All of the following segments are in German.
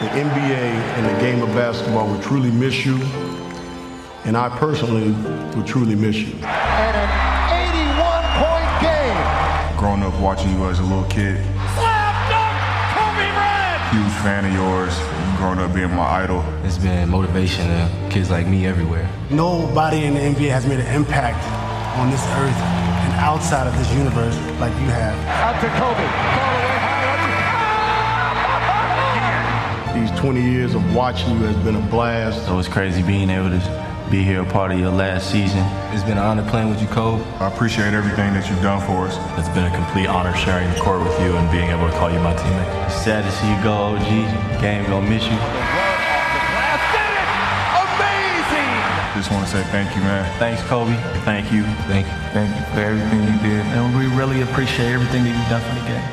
the NBA and the game of basketball will truly miss you. And I personally will truly miss you. And an 81 point game. Growing up watching you as a little kid. Slam dunk, Kobe Bryant. Huge fan of yours. Growing up being my idol. It's been motivation to kids like me everywhere. Nobody in the NBA has made an impact on this earth and outside of this universe like you have. Out to Kobe. These 20 years of watching you has been a blast. So it's crazy being able to be here a part of your last season. It's been an honor playing with you, Kobe. I appreciate everything that you've done for us. It's been a complete honor sharing the court with you and being able to call you my teammate. It's sad to see you go, OG. Game gonna miss you. Amazing! Just want to say thank you, man. Thanks, Kobe. Thank you. Thank you. Thank you for everything you did. And we really appreciate everything that you've done for the game.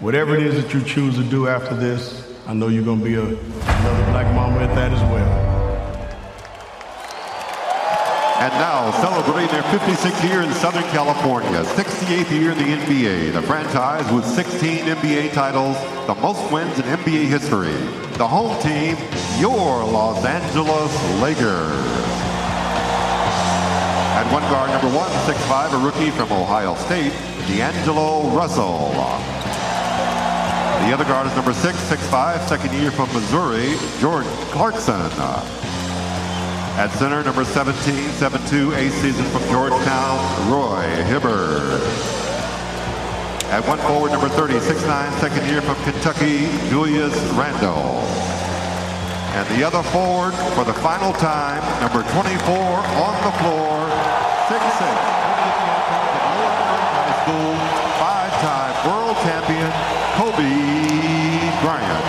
Whatever it is that you choose to do after this, I know you're going to be a, another black mama at that as well. And now, celebrating their 56th year in Southern California, 68th year in the NBA, the franchise with 16 NBA titles, the most wins in NBA history. The home team, your Los Angeles Lakers. At one guard, number one, six-five, a rookie from Ohio State, D'Angelo Russell. The other guard is number six, six five, second year from Missouri, George Clarkson. At center, number 17, 7'2", eighth season from Georgetown, Roy Hibbert. At one forward, number 30, 6'9", second year from Kentucky, Julius Randle. And the other forward for the final time, number 24 on the floor, 6'6", High School, five-time world champion, Kobe Bryant.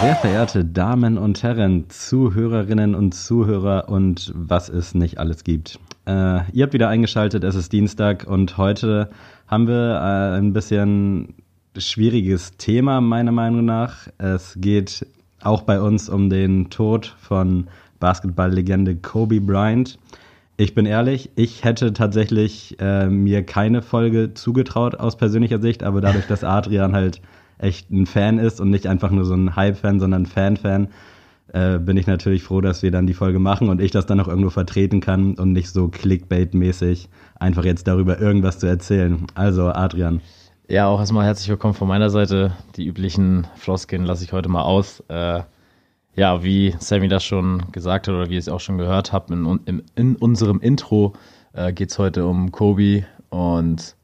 Sehr verehrte Damen und Herren, Zuhörerinnen und Zuhörer und was es nicht alles gibt. Äh, ihr habt wieder eingeschaltet, es ist Dienstag und heute haben wir äh, ein bisschen schwieriges Thema meiner Meinung nach. Es geht auch bei uns um den Tod von Basketballlegende Kobe Bryant. Ich bin ehrlich, ich hätte tatsächlich äh, mir keine Folge zugetraut aus persönlicher Sicht, aber dadurch, dass Adrian halt echt ein Fan ist und nicht einfach nur so ein Hype-Fan, sondern Fan-Fan, äh, bin ich natürlich froh, dass wir dann die Folge machen und ich das dann auch irgendwo vertreten kann und nicht so Clickbait-mäßig einfach jetzt darüber irgendwas zu erzählen. Also, Adrian. Ja, auch erstmal herzlich willkommen von meiner Seite. Die üblichen Floskeln lasse ich heute mal aus. Äh, ja, wie Sammy das schon gesagt hat oder wie ihr es auch schon gehört habt, in, in, in unserem Intro äh, geht es heute um Kobe und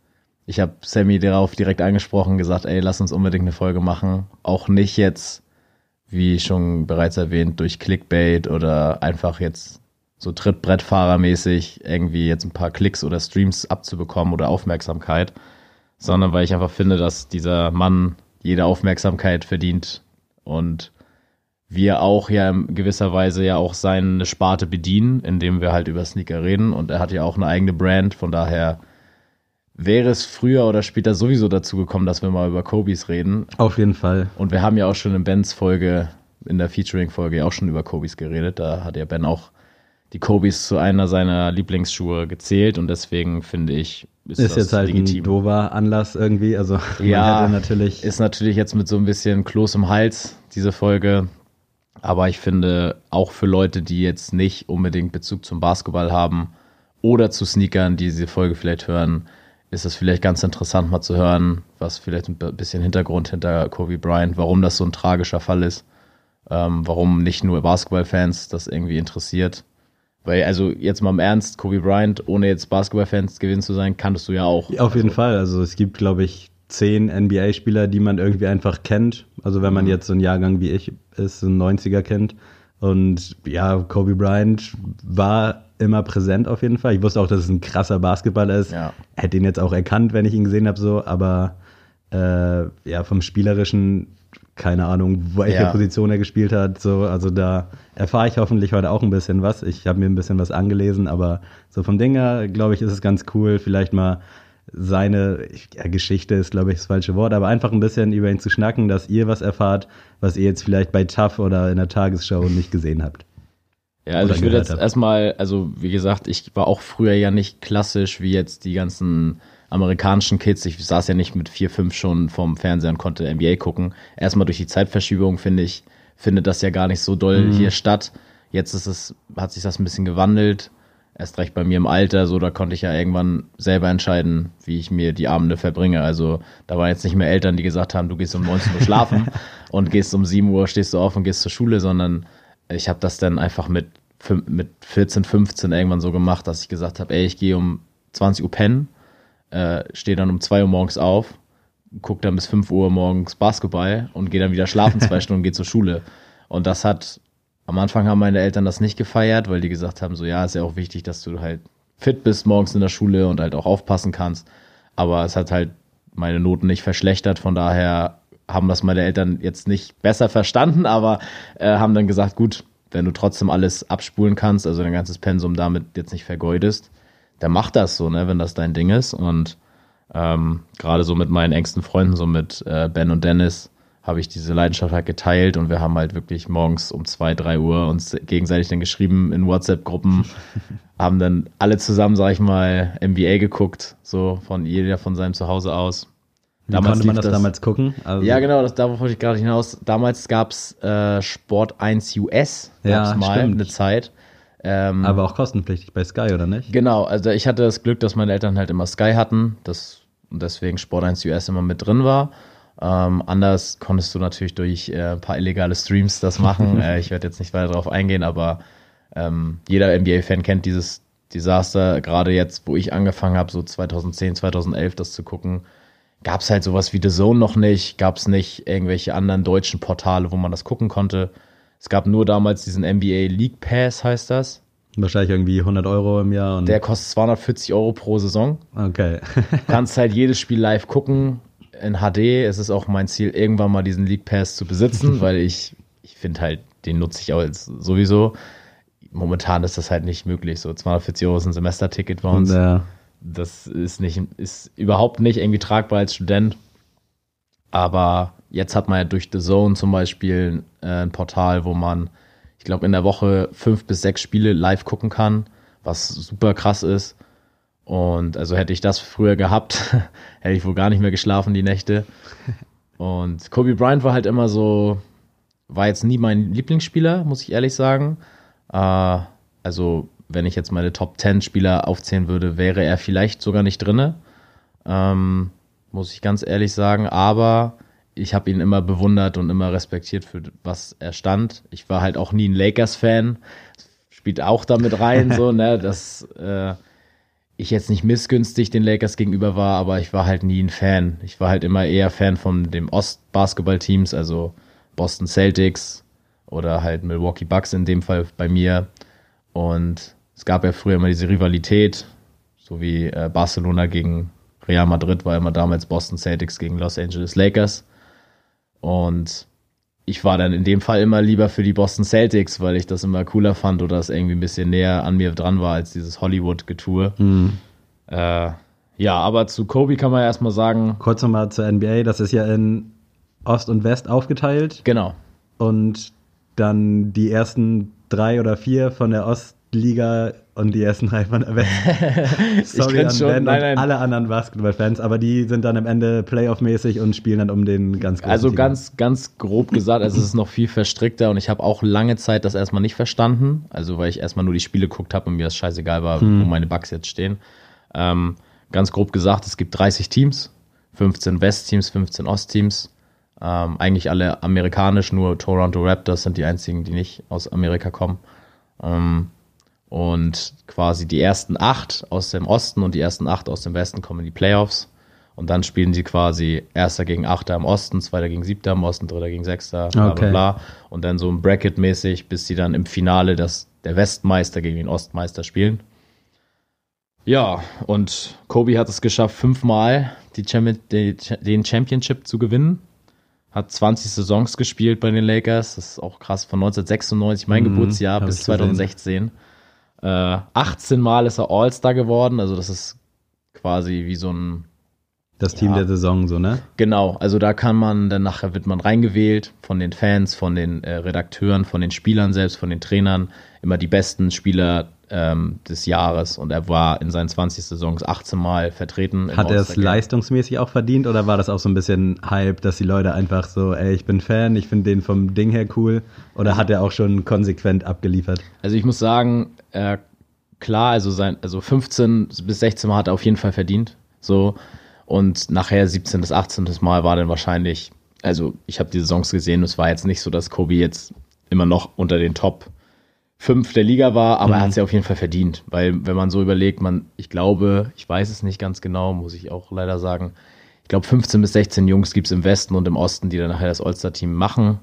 ich habe Sammy darauf direkt angesprochen, gesagt, ey, lass uns unbedingt eine Folge machen. Auch nicht jetzt, wie schon bereits erwähnt, durch Clickbait oder einfach jetzt so Trittbrettfahrermäßig irgendwie jetzt ein paar Klicks oder Streams abzubekommen oder Aufmerksamkeit, sondern weil ich einfach finde, dass dieser Mann jede Aufmerksamkeit verdient und wir auch ja in gewisser Weise ja auch seine Sparte bedienen, indem wir halt über Sneaker reden und er hat ja auch eine eigene Brand, von daher wäre es früher oder später sowieso dazu gekommen, dass wir mal über Kobis reden. Auf jeden Fall. Und wir haben ja auch schon in Bens Folge, in der Featuring-Folge ja auch schon über Kobis geredet. Da hat ja Ben auch die Kobis zu einer seiner Lieblingsschuhe gezählt und deswegen finde ich, ist, ist jetzt halt legitim. ein dober Anlass irgendwie. Also ja, natürlich ist natürlich jetzt mit so ein bisschen Kloß im Hals diese Folge. Aber ich finde auch für Leute, die jetzt nicht unbedingt Bezug zum Basketball haben oder zu Sneakern, die diese Folge vielleicht hören, ist es vielleicht ganz interessant mal zu hören, was vielleicht ein bisschen Hintergrund hinter Kobe Bryant, warum das so ein tragischer Fall ist, ähm, warum nicht nur Basketballfans das irgendwie interessiert. Weil, also jetzt mal im Ernst, Kobe Bryant, ohne jetzt Basketballfans gewesen zu sein, kanntest du ja auch. Auf jeden also, Fall. Also es gibt, glaube ich, zehn NBA-Spieler, die man irgendwie einfach kennt. Also wenn man mhm. jetzt so ein Jahrgang wie ich ist, so ein 90er kennt. Und ja, Kobe Bryant war immer präsent auf jeden Fall. Ich wusste auch, dass es ein krasser Basketballer ist. Ja. Hätte ihn jetzt auch erkannt, wenn ich ihn gesehen habe, so, aber äh, ja, vom Spielerischen, keine Ahnung, welche ja. Position er gespielt hat. So, also da erfahre ich hoffentlich heute auch ein bisschen was. Ich habe mir ein bisschen was angelesen, aber so vom Ding her, glaube ich, ist es ganz cool, vielleicht mal seine ja, Geschichte ist, glaube ich, das falsche Wort, aber einfach ein bisschen über ihn zu schnacken, dass ihr was erfahrt, was ihr jetzt vielleicht bei TAF oder in der Tagesschau nicht gesehen habt. Ja, also ich würde jetzt erstmal, also wie gesagt, ich war auch früher ja nicht klassisch wie jetzt die ganzen amerikanischen Kids, ich saß ja nicht mit vier, fünf schon vorm Fernseher und konnte NBA gucken. Erstmal durch die Zeitverschiebung finde ich, findet das ja gar nicht so doll Mhm. hier statt. Jetzt ist es, hat sich das ein bisschen gewandelt. Erst recht bei mir im Alter, so da konnte ich ja irgendwann selber entscheiden, wie ich mir die Abende verbringe. Also da waren jetzt nicht mehr Eltern, die gesagt haben, du gehst um 19 Uhr schlafen und gehst um 7 Uhr, stehst du auf und gehst zur Schule, sondern ich habe das dann einfach mit, mit 14, 15 irgendwann so gemacht, dass ich gesagt habe, ey, ich gehe um 20 Uhr pennen, äh, stehe dann um 2 Uhr morgens auf, gucke dann bis 5 Uhr morgens Basketball und gehe dann wieder schlafen zwei Stunden und gehe zur Schule. Und das hat, am Anfang haben meine Eltern das nicht gefeiert, weil die gesagt haben, so ja, ist ja auch wichtig, dass du halt fit bist morgens in der Schule und halt auch aufpassen kannst. Aber es hat halt meine Noten nicht verschlechtert, von daher haben das meine Eltern jetzt nicht besser verstanden, aber äh, haben dann gesagt, gut, wenn du trotzdem alles abspulen kannst, also dein ganzes Pensum damit jetzt nicht vergeudest, dann mach das so, ne, wenn das dein Ding ist. Und ähm, gerade so mit meinen engsten Freunden, so mit äh, Ben und Dennis, habe ich diese Leidenschaft halt geteilt und wir haben halt wirklich morgens um zwei, drei Uhr uns gegenseitig dann geschrieben in WhatsApp-Gruppen, haben dann alle zusammen, sag ich mal, NBA geguckt, so von jeder von seinem Zuhause aus. Wie konnte man lief das, damals gucken? Also, ja, genau, das, darauf wollte ich gerade hinaus. Damals gab's äh, Sport 1 US, gab's Ja, mal stimmt. eine Zeit. Ähm, Aber auch kostenpflichtig bei Sky, oder nicht? Genau, also ich hatte das Glück, dass meine Eltern halt immer Sky hatten, das, und deswegen Sport 1 US immer mit drin war. Ähm, anders konntest du natürlich durch äh, ein paar illegale Streams das machen. äh, ich werde jetzt nicht weiter darauf eingehen, aber ähm, jeder NBA-Fan kennt dieses Desaster. Gerade jetzt, wo ich angefangen habe, so 2010, 2011 das zu gucken, gab es halt sowas wie The Zone noch nicht, gab es nicht irgendwelche anderen deutschen Portale, wo man das gucken konnte. Es gab nur damals diesen NBA League Pass, heißt das. Wahrscheinlich irgendwie 100 Euro im Jahr. Und Der kostet 240 Euro pro Saison. okay. Kannst halt jedes Spiel live gucken in HD. Es ist auch mein Ziel, irgendwann mal diesen League Pass zu besitzen, weil ich, ich finde halt, den nutze ich auch jetzt sowieso. Momentan ist das halt nicht möglich. So 240 Euro ist ein Semesterticket bei uns. ja. Das ist nicht, ist überhaupt nicht irgendwie tragbar als Student. Aber jetzt hat man ja durch The Zone zum Beispiel äh, ein Portal, wo man, ich glaube, in der Woche fünf bis sechs Spiele live gucken kann, was super krass ist. Und also hätte ich das früher gehabt, hätte ich wohl gar nicht mehr geschlafen die Nächte. Und Kobe Bryant war halt immer so, war jetzt nie mein Lieblingsspieler, muss ich ehrlich sagen. Äh, also, wenn ich jetzt meine Top 10 Spieler aufzählen würde, wäre er vielleicht sogar nicht drinne. Ähm, muss ich ganz ehrlich sagen. Aber ich habe ihn immer bewundert und immer respektiert für was er stand. Ich war halt auch nie ein Lakers-Fan. Spielt auch damit rein, so, ne, dass äh, ich jetzt nicht missgünstig den Lakers gegenüber war, aber ich war halt nie ein Fan. Ich war halt immer eher Fan von dem Ost-Basketball-Teams, also Boston Celtics oder halt Milwaukee Bucks in dem Fall bei mir. Und es gab ja früher immer diese Rivalität, so wie äh, Barcelona gegen Real Madrid war immer damals Boston Celtics gegen Los Angeles Lakers. Und ich war dann in dem Fall immer lieber für die Boston Celtics, weil ich das immer cooler fand oder es irgendwie ein bisschen näher an mir dran war als dieses Hollywood-Getue. Äh, ja, aber zu Kobe kann man ja erstmal sagen, Kurz nochmal zur NBA. Das ist ja in Ost und West aufgeteilt. genau, Und dann die ersten drei oder vier von der Ostliga und die ersten drei von West. Sorry an schon. Ben Nein, und nein. alle anderen Basketballfans, aber die sind dann am Ende Playoff-mäßig und spielen dann um den ganz großen Also Titel. ganz, ganz grob gesagt, also es ist noch viel verstrickter und ich habe auch lange Zeit das erstmal nicht verstanden. Also weil ich erstmal nur die Spiele geguckt habe und mir das scheißegal war, wo meine Bugs jetzt stehen. Ähm, ganz grob gesagt, es gibt 30 Teams, 15 West-Teams, 15 Ost-Teams. Ähm, eigentlich alle amerikanisch, nur Toronto Raptors sind die einzigen, die nicht aus Amerika kommen. Ähm, und quasi die ersten acht aus dem Osten und die ersten acht aus dem Westen kommen in die Playoffs. Und dann spielen sie quasi Erster gegen Achter im Osten, Zweiter gegen Siebter im Osten, Dritter gegen Sechster, bla Okay. bla bla. Und dann so ein Bracket-mäßig, bis sie dann im Finale das, der Westmeister gegen den Ostmeister spielen. Ja, und Kobe hat es geschafft, fünfmal Champion, den Championship zu gewinnen. Hat 20 Saisons gespielt bei den Lakers. Das ist auch krass, von 1996, mein Mhm, Geburtsjahr, bis ich gesehen. 2016. Äh, 18 Mal ist er All-Star geworden. Also das ist quasi wie so ein das Team ja. der Saison, so, ne? Genau, also da kann man, dann nachher wird man reingewählt von den Fans, von den äh, Redakteuren, von den Spielern selbst, von den Trainern, immer die besten Spieler ähm, des Jahres und er war in seinen 20 Saisons 18 Mal vertreten. Hat er es leistungsmäßig auch verdient oder war das auch so ein bisschen Hype, dass die Leute einfach so, ey, ich bin Fan, ich finde den vom Ding her cool? Oder hat er auch schon konsequent abgeliefert? Also ich muss sagen, äh, klar, also sein, also 15 bis 16 Mal hat er auf jeden Fall verdient. So. Und nachher 17 bis 18 Mal war dann wahrscheinlich, also ich habe die Saisons gesehen, es war jetzt nicht so, dass Kobe jetzt immer noch unter den Top 5 der Liga war, aber er hat es ja auf jeden Fall verdient. Weil, wenn man so überlegt, man, ich glaube, ich weiß es nicht ganz genau, muss ich auch leider sagen. Ich glaube, 15 bis 16 Jungs gibt es im Westen und im Osten, die dann nachher das All-Star-Team machen.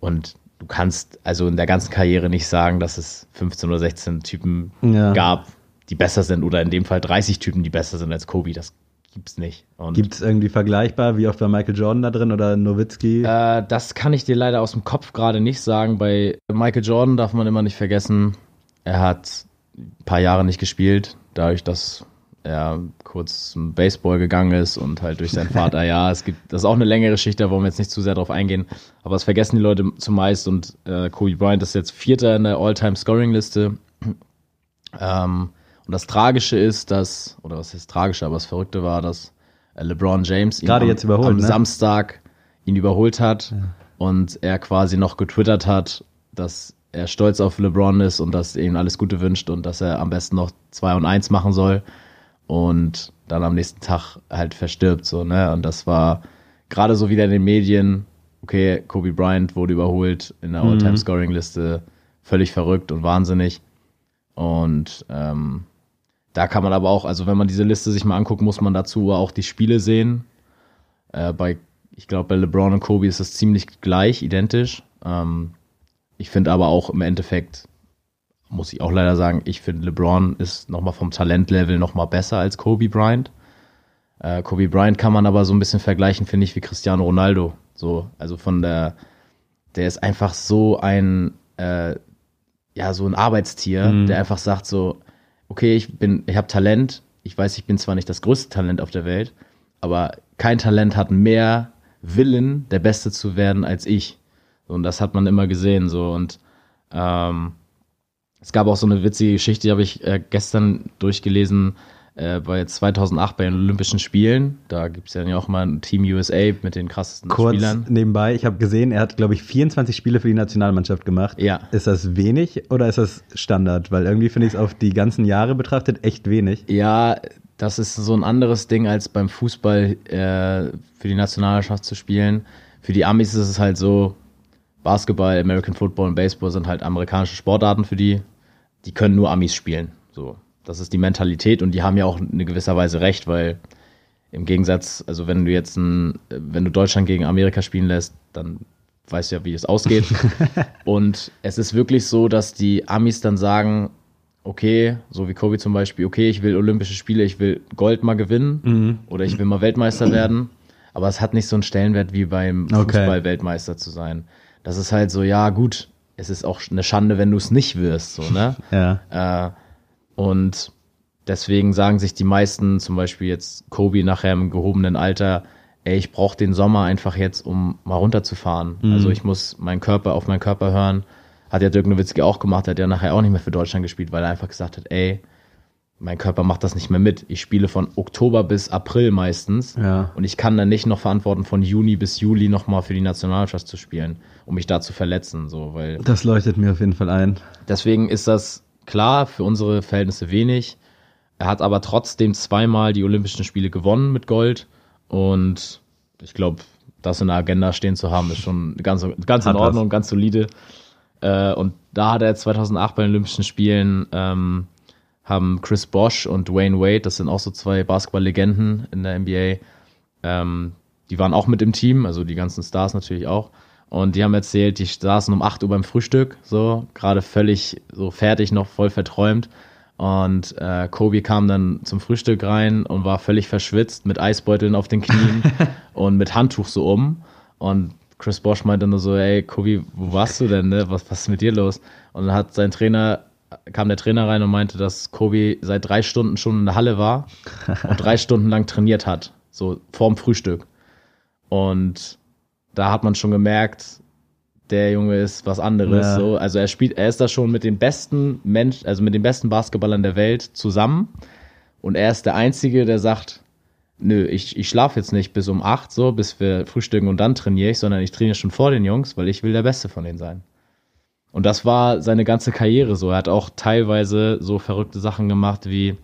Und du kannst also in der ganzen Karriere nicht sagen, dass es 15 oder 16 Typen Ja. gab, die besser sind, oder in dem Fall 30 Typen, die besser sind als Kobe. Das gibt's nicht. Und Gibt es irgendwie vergleichbar, wie oft war Michael Jordan da drin oder Nowitzki? äh, das kann ich dir leider aus dem Kopf gerade nicht sagen. Bei Michael Jordan darf man immer nicht vergessen, er hat ein paar Jahre nicht gespielt, dadurch, dass er kurz zum Baseball gegangen ist und halt durch seinen Vater, ja, es gibt, das ist auch eine längere Geschichte, da wollen wir jetzt nicht zu sehr drauf eingehen, aber das vergessen die Leute zumeist und äh, Kobe Bryant ist jetzt Vierter in der All-Time-Scoring-Liste. Ähm, und das Tragische ist, dass, oder was ist Tragische, aber das Verrückte war, dass äh, LeBron James ihn Gerade am, jetzt überholt, am ne? Samstag ihn überholt hat und er quasi noch getwittert hat, dass er stolz auf LeBron ist und dass er ihm alles Gute wünscht und dass er am besten noch 2 und 1 machen soll und dann am nächsten Tag halt verstirbt, so, ne? Und das war gerade so wieder in den Medien, okay, Kobe Bryant wurde überholt in der All-Time-Scoring-Liste, völlig verrückt und wahnsinnig. Und ähm, da kann man aber auch, also wenn man diese Liste sich mal anguckt, muss man dazu auch die Spiele sehen. Äh, bei, ich glaube, bei LeBron und Kobe ist das ziemlich gleich, identisch. Ähm, ich finde aber auch im Endeffekt, muss ich auch leider sagen, ich finde LeBron ist nochmal vom Talentlevel nochmal besser als Kobe Bryant. Äh, Kobe Bryant kann man aber so ein bisschen vergleichen, finde ich, wie Cristiano Ronaldo. So, also von der, der ist einfach so ein, äh, ja, so ein Arbeitstier, der einfach sagt so, okay, ich bin, ich habe Talent, ich weiß, ich bin zwar nicht das größte Talent auf der Welt, aber kein Talent hat mehr Willen, der Beste zu werden als ich. Und das hat man immer gesehen, so. Und ähm, es gab auch so eine witzige Geschichte, die habe ich äh, gestern durchgelesen, äh, bei 2008 bei den Olympischen Spielen. Da gibt es ja auch mal ein Team USA mit den krassesten Kurz Spielern. nebenbei, ich habe gesehen, er hat, glaube ich, 24 Spiele für die Nationalmannschaft gemacht. Ja. Ist das wenig oder ist das Standard? Weil irgendwie finde ich es auf die ganzen Jahre betrachtet echt wenig. Ja, das ist so ein anderes Ding, als beim Fußball äh, für die Nationalmannschaft zu spielen. Für die Amis ist es halt so, Basketball, American Football und Baseball sind halt amerikanische Sportarten für die. Die können nur Amis spielen. So, das ist die Mentalität und die haben ja auch in gewisser Weise recht, weil im Gegensatz, also wenn du jetzt ein, wenn du Deutschland gegen Amerika spielen lässt, dann weißt du ja, wie es ausgeht. und es ist wirklich so, dass die Amis dann sagen, okay, so wie Kobe zum Beispiel, okay, ich will Olympische Spiele, ich will Gold mal gewinnen oder ich will mal Weltmeister werden, aber es hat nicht so einen Stellenwert wie beim Okay. Fußball Weltmeister zu sein. Das ist halt so, ja gut, es ist auch eine Schande, wenn du es nicht wirst, so, ne? Ja. Äh, und deswegen sagen sich die meisten, zum Beispiel jetzt Kobe nachher im gehobenen Alter, ey, ich brauche den Sommer einfach jetzt, um mal runterzufahren. Also ich muss meinen Körper auf meinen Körper hören. Hat ja Dirk Nowitzki auch gemacht, hat ja nachher auch nicht mehr für Deutschland gespielt, weil er einfach gesagt hat, ey, mein Körper macht das nicht mehr mit. Ich spiele von Oktober bis April meistens Ja. und ich kann dann nicht noch verantworten, von Juni bis Juli nochmal für die Nationalmannschaft zu spielen, um mich da zu verletzen, so, weil Das leuchtet mir auf jeden Fall ein. Deswegen ist das klar für unsere Verhältnisse wenig. Er hat aber trotzdem zweimal die Olympischen Spiele gewonnen mit Gold. Und ich glaube, das in der Agenda stehen zu haben, ist schon ganz, ganz in. Ordnung, ganz solide. Äh, und da hat er 2008 bei den Olympischen Spielen ähm, haben Chris Bosch und Wayne Wade, das sind auch so zwei Basketball-Legenden in der NBA, ähm, die waren auch mit im Team, also die ganzen Stars natürlich auch. Und die haben erzählt, die saßen um 8 Uhr beim Frühstück, so, gerade völlig so fertig, noch voll verträumt. Und äh, Kobe kam dann zum Frühstück rein und war völlig verschwitzt mit Eisbeuteln auf den Knien und mit Handtuch so um. Und Chris Bosch meinte nur so, ey, Kobe, wo warst du denn, ne? Was, was ist mit dir los? Und dann hat sein Trainer, kam der Trainer rein und meinte, dass Kobe seit drei Stunden schon in der Halle war und drei Stunden lang trainiert hat, so vorm Frühstück. Und da hat man schon gemerkt, der Junge ist was anderes. Ja. So. Also er spielt, er ist da schon mit den besten Mensch, also mit den besten Basketballern der Welt zusammen. Und er ist der Einzige, der sagt, nö, ich, ich schlafe jetzt nicht bis um acht, so, bis wir frühstücken und dann trainiere ich, sondern ich trainiere schon vor den Jungs, weil ich will der Beste von denen sein. Und das war seine ganze Karriere so. Er hat auch teilweise so verrückte Sachen gemacht, wie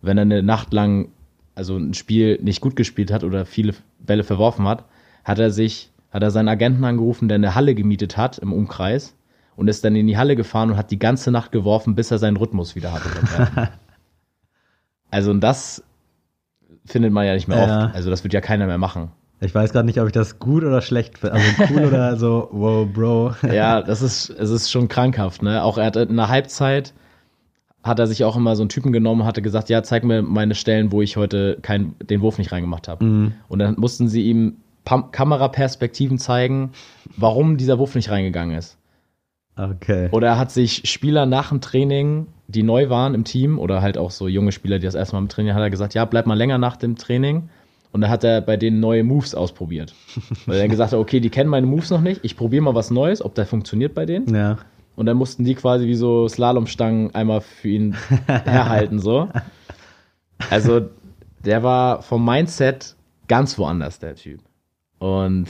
wenn er eine Nacht lang, also ein Spiel nicht gut gespielt hat oder viele Bälle verworfen hat, hat er sich, hat er seinen Agenten angerufen, der eine Halle gemietet hat im Umkreis und ist dann in die Halle gefahren und hat die ganze Nacht geworfen, bis er seinen Rhythmus wieder hatte. also und das findet man ja nicht mehr Ja. oft. Also das wird ja keiner mehr machen. Ich weiß gerade nicht, ob ich das gut oder schlecht finde. Also cool oder so, wow, Bro. Ja, das ist, es ist schon krankhaft, ne? Auch er hat in der Halbzeit hat er sich auch immer so einen Typen genommen, hatte gesagt, ja, zeig mir meine Stellen, wo ich heute kein, den Wurf nicht reingemacht habe. Mhm. Und dann mussten sie ihm Pam Kameraperspektiven zeigen, warum dieser Wurf nicht reingegangen ist. Okay. Oder er hat sich Spieler nach dem Training, die neu waren im Team, oder halt auch so junge Spieler, die das erste Mal mit trainieren, hat er gesagt, ja, bleib mal länger nach dem Training. Und dann hat er bei denen neue Moves ausprobiert. Weil er dann gesagt hat, okay, die kennen meine Moves noch nicht, ich probiere mal was Neues, ob der funktioniert bei denen. Ja. Und dann mussten die quasi wie so Slalomstangen einmal für ihn herhalten, so. Also, der war vom Mindset ganz woanders, der Typ. Und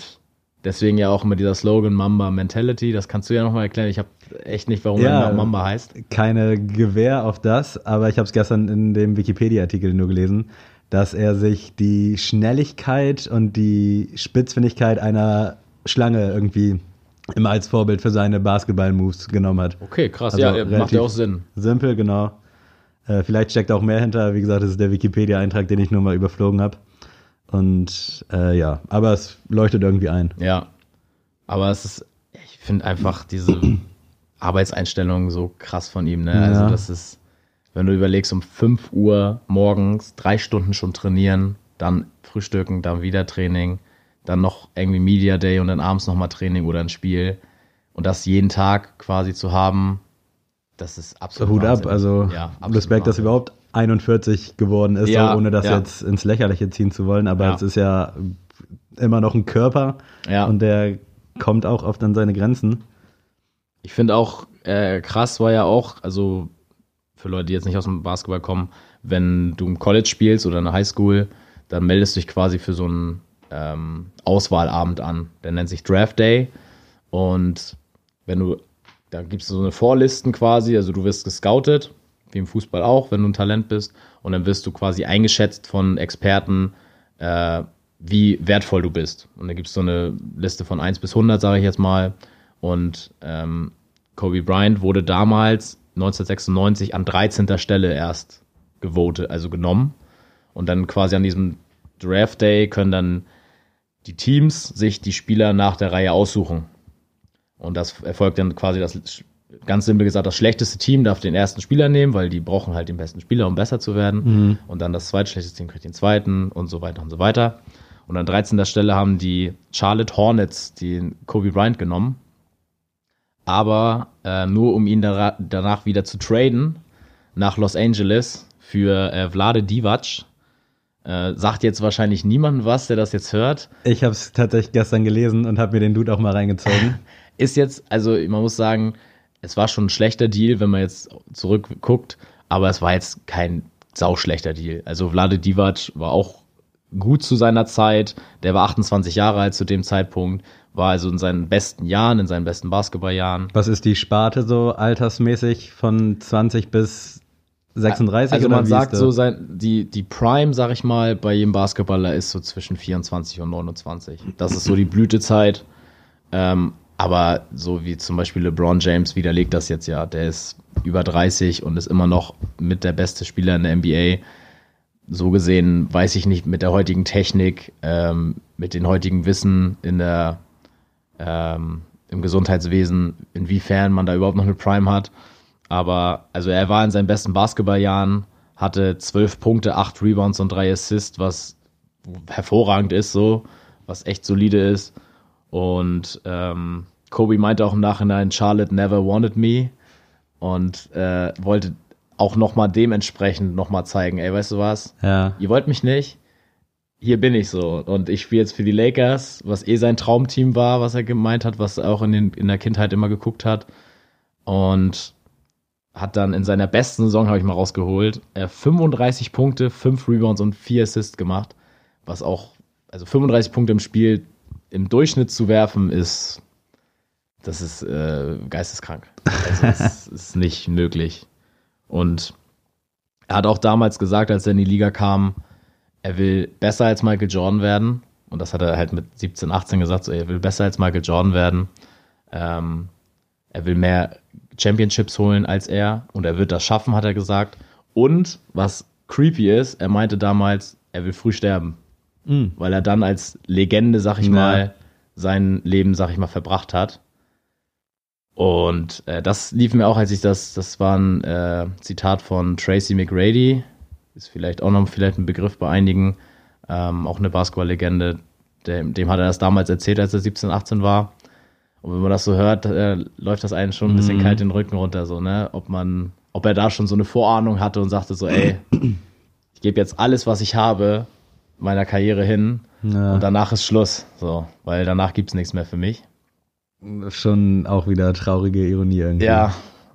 deswegen ja auch immer dieser Slogan Mamba Mentality, das kannst du ja nochmal erklären. Ich habe echt nicht, warum Ja. Mamba heißt. Keine Gewähr auf das, aber ich habe es gestern in dem Wikipedia-Artikel nur gelesen, dass er sich die Schnelligkeit und die Spitzfindigkeit einer Schlange irgendwie immer als Vorbild für seine Basketball-Moves genommen hat. Okay, krass, Also ja, macht ja auch Sinn. Simpel, genau. Äh, vielleicht steckt auch mehr hinter. Wie gesagt, das ist der Wikipedia-Eintrag, den ich nur mal überflogen habe. Und äh, ja, aber es leuchtet irgendwie ein. Ja. Aber es ist, ich finde einfach diese Arbeitseinstellung so krass von ihm, ne? Also, Ja. das ist, wenn du überlegst, um 5 Uhr morgens drei Stunden schon trainieren, dann frühstücken, dann wieder Training, dann noch irgendwie Media Day und dann abends nochmal Training oder ein Spiel. Und das jeden Tag quasi zu haben, das ist absolut Hut ab, also ja, Respekt, dass Wahnsinn. überhaupt 41 geworden ist, Ja, ohne das ja. jetzt ins Lächerliche ziehen zu wollen. Aber Ja. es ist ja immer noch ein Körper und der kommt auch oft an seine Grenzen. Ich finde auch äh, krass war ja auch, also für Leute, die jetzt nicht aus dem Basketball kommen, wenn du im College spielst oder in der Highschool, dann meldest du dich quasi für so einen ähm, Auswahlabend an. Der nennt sich Draft Day. Und wenn du, da gibt es so eine Vorlisten quasi, also du wirst gescoutet, wie im Fußball auch, wenn du ein Talent bist. Und dann wirst du quasi eingeschätzt von Experten, äh, wie wertvoll du bist. Und da gibt es so eine Liste von 1 bis 100, sage ich jetzt mal. Und ähm, Kobe Bryant wurde damals 1996 an 13. Stelle erst gewotet, also genommen. Und dann quasi an diesem Draft Day können dann die Teams sich die Spieler nach der Reihe aussuchen. Und das erfolgt dann quasi das, ganz simpel gesagt, das schlechteste Team darf den ersten Spieler nehmen, weil die brauchen halt den besten Spieler, um besser zu werden. Mhm. Und dann das zweitschlechteste Team kriegt den zweiten und so weiter und so weiter. Und an 13. Stelle haben die Charlotte Hornets den Kobe Bryant genommen. Aber äh, nur um ihn dara- danach wieder zu traden nach Los Angeles für äh, Vlade Divac. Äh, sagt jetzt wahrscheinlich niemandem was, der das jetzt hört. Ich habe es tatsächlich gestern gelesen und habe mir den Dude auch mal reingezogen. Ist jetzt, also man muss sagen, es war schon ein schlechter Deal, wenn man jetzt zurückguckt, aber es war jetzt kein sauschlechter Deal. Also Vlade Divac war auch gut zu seiner Zeit. Der war 28 Jahre alt zu dem Zeitpunkt, war also in seinen besten Jahren, in seinen besten Basketballjahren. Was ist die Sparte so altersmäßig von 20 bis 36? Also man sagt so, sein, die, die Prime, sag ich mal, bei jedem Basketballer ist so zwischen 24 und 29. Das ist so die Blütezeit. Ähm, aber so wie zum Beispiel LeBron James widerlegt das jetzt ja. Der ist über 30 und ist immer noch mit der beste Spieler in der NBA. So gesehen weiß ich nicht mit der heutigen Technik, ähm, mit dem heutigen Wissen in der, ähm, im Gesundheitswesen, inwiefern man da überhaupt noch eine Prime hat. Aber also er war in seinen besten Basketballjahren, hatte zwölf Punkte, acht Rebounds und drei Assists, was hervorragend ist, so, was echt solide ist. Und ähm, Kobe meinte auch im Nachhinein, Charlotte never wanted me und äh, wollte auch nochmal dementsprechend nochmal zeigen, ey, weißt du was? Ja. Ihr wollt mich nicht, hier bin ich so. Und ich spiele jetzt für die Lakers, was eh sein Traumteam war, was er gemeint hat, was er auch in, den, in der Kindheit immer geguckt hat. Und hat dann in seiner besten Saison, habe ich mal rausgeholt, äh, 35 Punkte, 5 Rebounds und 4 Assists gemacht. Was auch, also 35 Punkte im Spiel im Durchschnitt zu werfen, ist, das ist äh, geisteskrank. Also es ist nicht möglich. Und er hat auch damals gesagt, als er in die Liga kam, er will besser als Michael Jordan werden. Und das hat er halt mit 17, 18 gesagt, so, er will besser als Michael Jordan werden. Ähm, er will mehr Championships holen als er und er wird das schaffen, hat er gesagt. Und was creepy ist, er meinte damals, er will früh sterben. Mhm. Weil er dann als Legende, sag ich ja. mal, sein Leben, sag ich mal, verbracht hat. Und äh, das lief mir auch, als ich das, das war ein äh, Zitat von Tracy McGrady, ist vielleicht auch noch vielleicht ein Begriff bei einigen, ähm, auch eine Basketball-Legende, dem, dem hat er das damals erzählt, als er 17, 18 war. Und wenn man das so hört, äh, läuft das einen schon ein bisschen mhm. kalt den Rücken runter, so, ne? Ob man, ob er da schon so eine Vorahnung hatte und sagte so, ey, ich gebe jetzt alles, was ich habe, meiner Karriere hin ja. und danach ist Schluss, so, weil danach gibt's nichts mehr für mich. Schon auch wieder traurige Ironie irgendwie. Ja,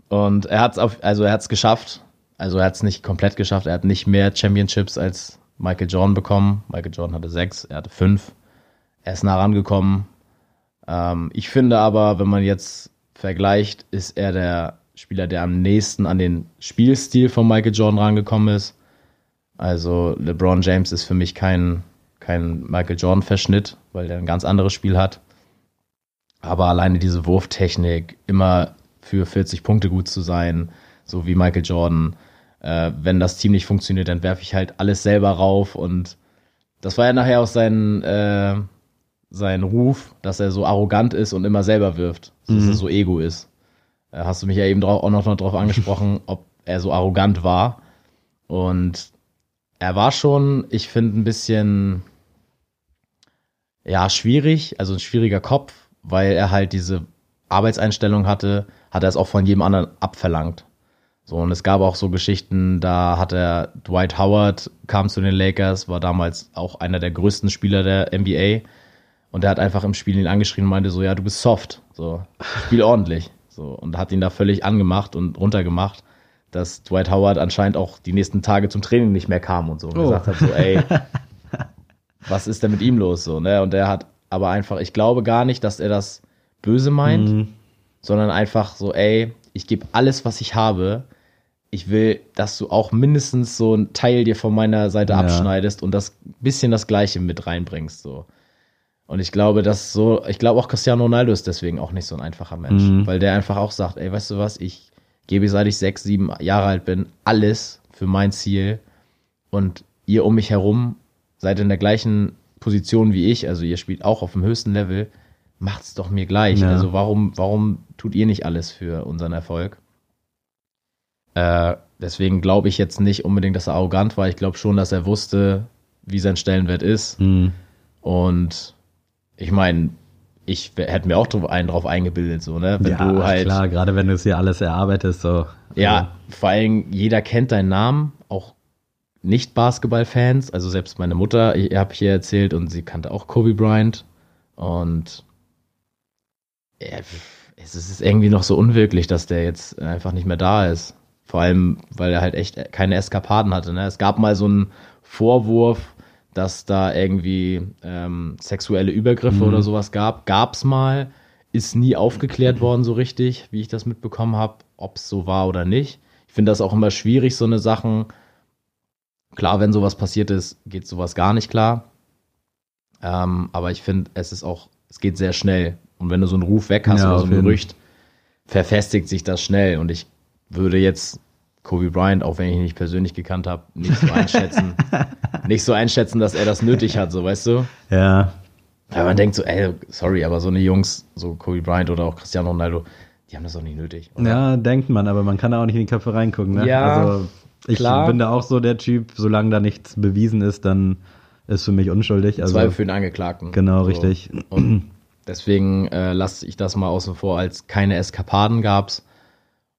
und er hat's auf, also er hat's geschafft. Also er hat's nicht komplett geschafft. Er hat nicht mehr Championships als Michael Jordan bekommen. Michael Jordan hatte sechs, er hatte fünf. Er ist nah rangekommen, ähm, ich finde aber, wenn man jetzt vergleicht, ist er der Spieler, der am nächsten an den Spielstil von Michael Jordan rangekommen ist. Also LeBron James ist für mich kein, kein Michael Jordan-Verschnitt, weil er ein ganz anderes Spiel hat. Aber alleine diese Wurftechnik, immer für 40 Punkte gut zu sein, so wie Michael Jordan. Äh, wenn das Team nicht funktioniert, dann werfe ich halt alles selber rauf. Und das war ja nachher auch sein, äh, sein Ruf, dass er so arrogant ist und immer selber wirft, dass mhm. er so ego ist. Äh, hast du mich ja eben auch noch, noch drauf angesprochen, ob er so arrogant war. Und er war schon, ich finde, ein bisschen, ja, schwierig, also ein schwieriger Kopf, weil er halt diese Arbeitseinstellung hatte, hat er es auch von jedem anderen abverlangt. So, und es gab auch so Geschichten, da hat er Dwight Howard kam zu den Lakers, war damals auch einer der größten Spieler der NBA und er hat einfach im Spiel ihn angeschrien und meinte so, ja, du bist soft, so, spiel ordentlich. So, und hat ihn da völlig angemacht und runtergemacht, dass Dwight Howard anscheinend auch die nächsten Tage zum Training nicht mehr kam und so. Und oh. gesagt hat so, ey, was ist denn mit ihm los? So, ne? Und er hat aber einfach, ich glaube gar nicht, dass er das böse meint, mhm. sondern einfach so, ey, ich gebe alles, was ich habe. Ich will, dass du auch mindestens so ein Teil dir von meiner Seite ja. abschneidest und das bisschen das Gleiche mit reinbringst. So. Und ich glaube, dass so, ich glaube auch Cristiano Ronaldo ist deswegen auch nicht so ein einfacher Mensch, mhm. weil der einfach auch sagt, ey, weißt du was, ich gebe seit ich sechs, sieben Jahre alt bin, alles für mein Ziel und ihr um mich herum seid in der gleichen Position wie ich, also ihr spielt auch auf dem höchsten Level, macht's doch mir gleich. Ja. Also warum, warum tut ihr nicht alles für unseren Erfolg? Äh, deswegen glaube ich jetzt nicht unbedingt, dass er arrogant war. Ich glaube schon, dass er wusste, wie sein Stellenwert ist. Mhm. Und ich meine, ich hätte mir auch drauf, einen drauf eingebildet, so, ne? Wenn ja, du halt. Klar, gerade wenn du es hier alles erarbeitest, so. Ja, also. vor allem jeder kennt deinen Namen, auch nicht-Basketball-Fans. Also selbst meine Mutter, ich habe hier erzählt und sie kannte auch Kobe Bryant. Und ja, es ist irgendwie noch so unwirklich, dass der jetzt einfach nicht mehr da ist. Vor allem, weil er halt echt keine Eskapaden hatte. Ne? Es gab mal so einen Vorwurf, dass da irgendwie ähm, sexuelle Übergriffe mhm. oder sowas gab. Gab's mal, ist nie aufgeklärt worden so richtig, wie ich das mitbekommen habe, ob es so war oder nicht. Ich finde das auch immer schwierig, so eine Sachen. Klar, wenn sowas passiert ist, geht sowas gar nicht klar. Ähm, aber ich finde, es ist auch, es geht sehr schnell. Und wenn du so einen Ruf weg hast ja, oder so ein Gerücht, verfestigt sich das schnell. Und ich würde jetzt Kobe Bryant, auch wenn ich ihn nicht persönlich gekannt habe, nicht so einschätzen, nicht so einschätzen, dass er das nötig hat, so weißt du? Ja. Weil man denkt so, ey, sorry, aber so eine Jungs, so Kobe Bryant oder auch Cristiano Ronaldo, die haben das auch nicht nötig. Oder? Ja, denkt man, aber man kann da auch nicht in die Köpfe reingucken, ne? Ja. Also ich klar. bin da auch so der Typ, solange da nichts bewiesen ist, dann ist für mich unschuldig. Also, Zweifel für den Angeklagten. Genau, so. richtig. Und deswegen äh, lasse ich das mal außen vor, als keine Eskapaden gab's.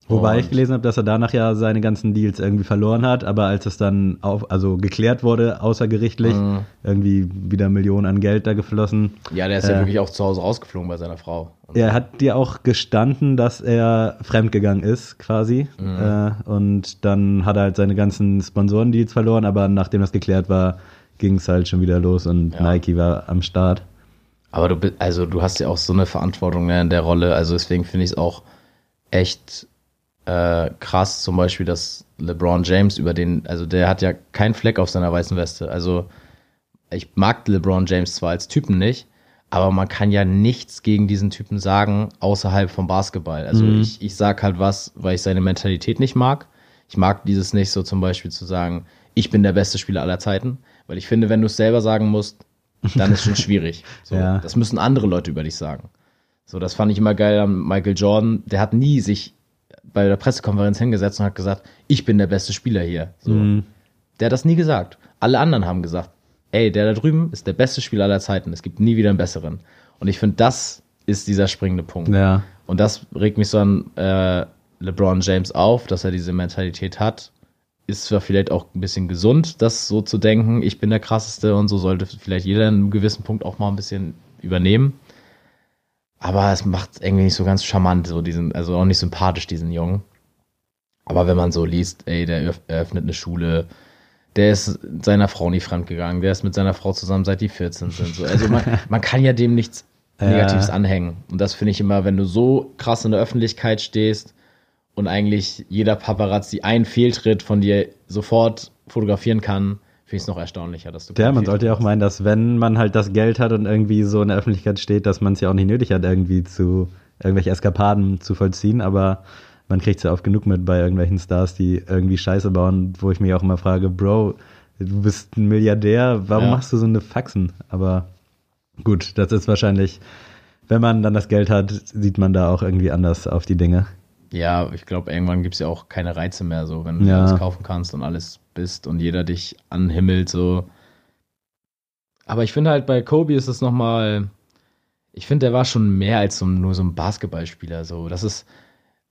Wobei Und- ich gelesen habe, dass er danach ja seine ganzen Deals irgendwie verloren hat, aber als es dann auf, also geklärt wurde, außergerichtlich, Mhm. irgendwie wieder Millionen an Geld da geflossen. Ja, der ist ja Äh, wirklich auch zu Hause rausgeflogen bei seiner Frau. Und Er hat dir auch gestanden, dass er fremdgegangen ist, quasi. Mhm. Äh, und dann hat er halt seine ganzen Sponsorendeals verloren, aber nachdem das geklärt war, ging es halt schon wieder los und Ja. Nike war am Start. Aber du, bi- also du hast ja auch so eine Verantwortung ne, in der Rolle. Also deswegen finde ich es auch echt äh, krass, zum Beispiel, dass LeBron James über den, also der hat ja keinen Fleck auf seiner weißen Weste. Also ich mag LeBron James zwar als Typen nicht, aber man kann ja nichts gegen diesen Typen sagen außerhalb vom Basketball. Also Mhm. ich, ich sag halt was, weil ich seine Mentalität nicht mag. Ich mag dieses nicht so zum Beispiel zu sagen, ich bin der beste Spieler aller Zeiten, weil ich finde, wenn du es selber sagen musst, dann ist schon schwierig. So, Ja. Das müssen andere Leute über dich sagen. So, das fand ich immer geil an Michael Jordan. Der hat nie sich bei der Pressekonferenz hingesetzt und hat gesagt, ich bin der beste Spieler hier. So. Mhm. Der hat das nie gesagt. Alle anderen haben gesagt, ey, der da drüben ist der beste Spieler aller Zeiten. Es gibt nie wieder einen besseren. Und ich finde, das ist dieser springende Punkt. Ja. Und das regt mich so an äh, LeBron James auf, dass er diese Mentalität hat. Ist zwar vielleicht auch ein bisschen gesund, das so zu denken, ich bin der krasseste und so sollte vielleicht jeder an einem gewissen Punkt auch mal ein bisschen übernehmen. Aber es macht irgendwie nicht so ganz charmant, so diesen, also auch nicht sympathisch, diesen Jungen. Aber wenn man so liest, ey, der eröff- eröffnet eine Schule, der ist seiner Frau nie fremdgegangen, der ist mit seiner Frau zusammen, seit die 14 sind. So. Also man, man kann ja dem nichts Ja. Negatives anhängen. Und das finde ich immer, wenn du so krass in der Öffentlichkeit stehst und eigentlich jeder Paparazzi einen Fehltritt von dir sofort fotografieren kann, finde ich es noch erstaunlicher, dass du Ja, man sollte ja auch meinen, dass wenn man halt das Geld hat und irgendwie so in der Öffentlichkeit steht, dass man es ja auch nicht nötig hat, irgendwie zu irgendwelche Eskapaden zu vollziehen, aber man kriegt es ja oft genug mit bei irgendwelchen Stars, die irgendwie Scheiße bauen, wo ich mich auch immer frage, Bro, du bist ein Milliardär, warum Ja. machst du so eine Faxen? Aber gut, das ist wahrscheinlich, wenn man dann das Geld hat, sieht man da auch irgendwie anders auf die Dinge. Ja, ich glaube, irgendwann gibt es ja auch keine Reize mehr, so, wenn du Ja. alles kaufen kannst und alles bist und jeder dich anhimmelt, so. Aber ich finde halt bei Kobe ist es nochmal, ich finde, der war schon mehr als so, nur so ein Basketballspieler, so. Das ist,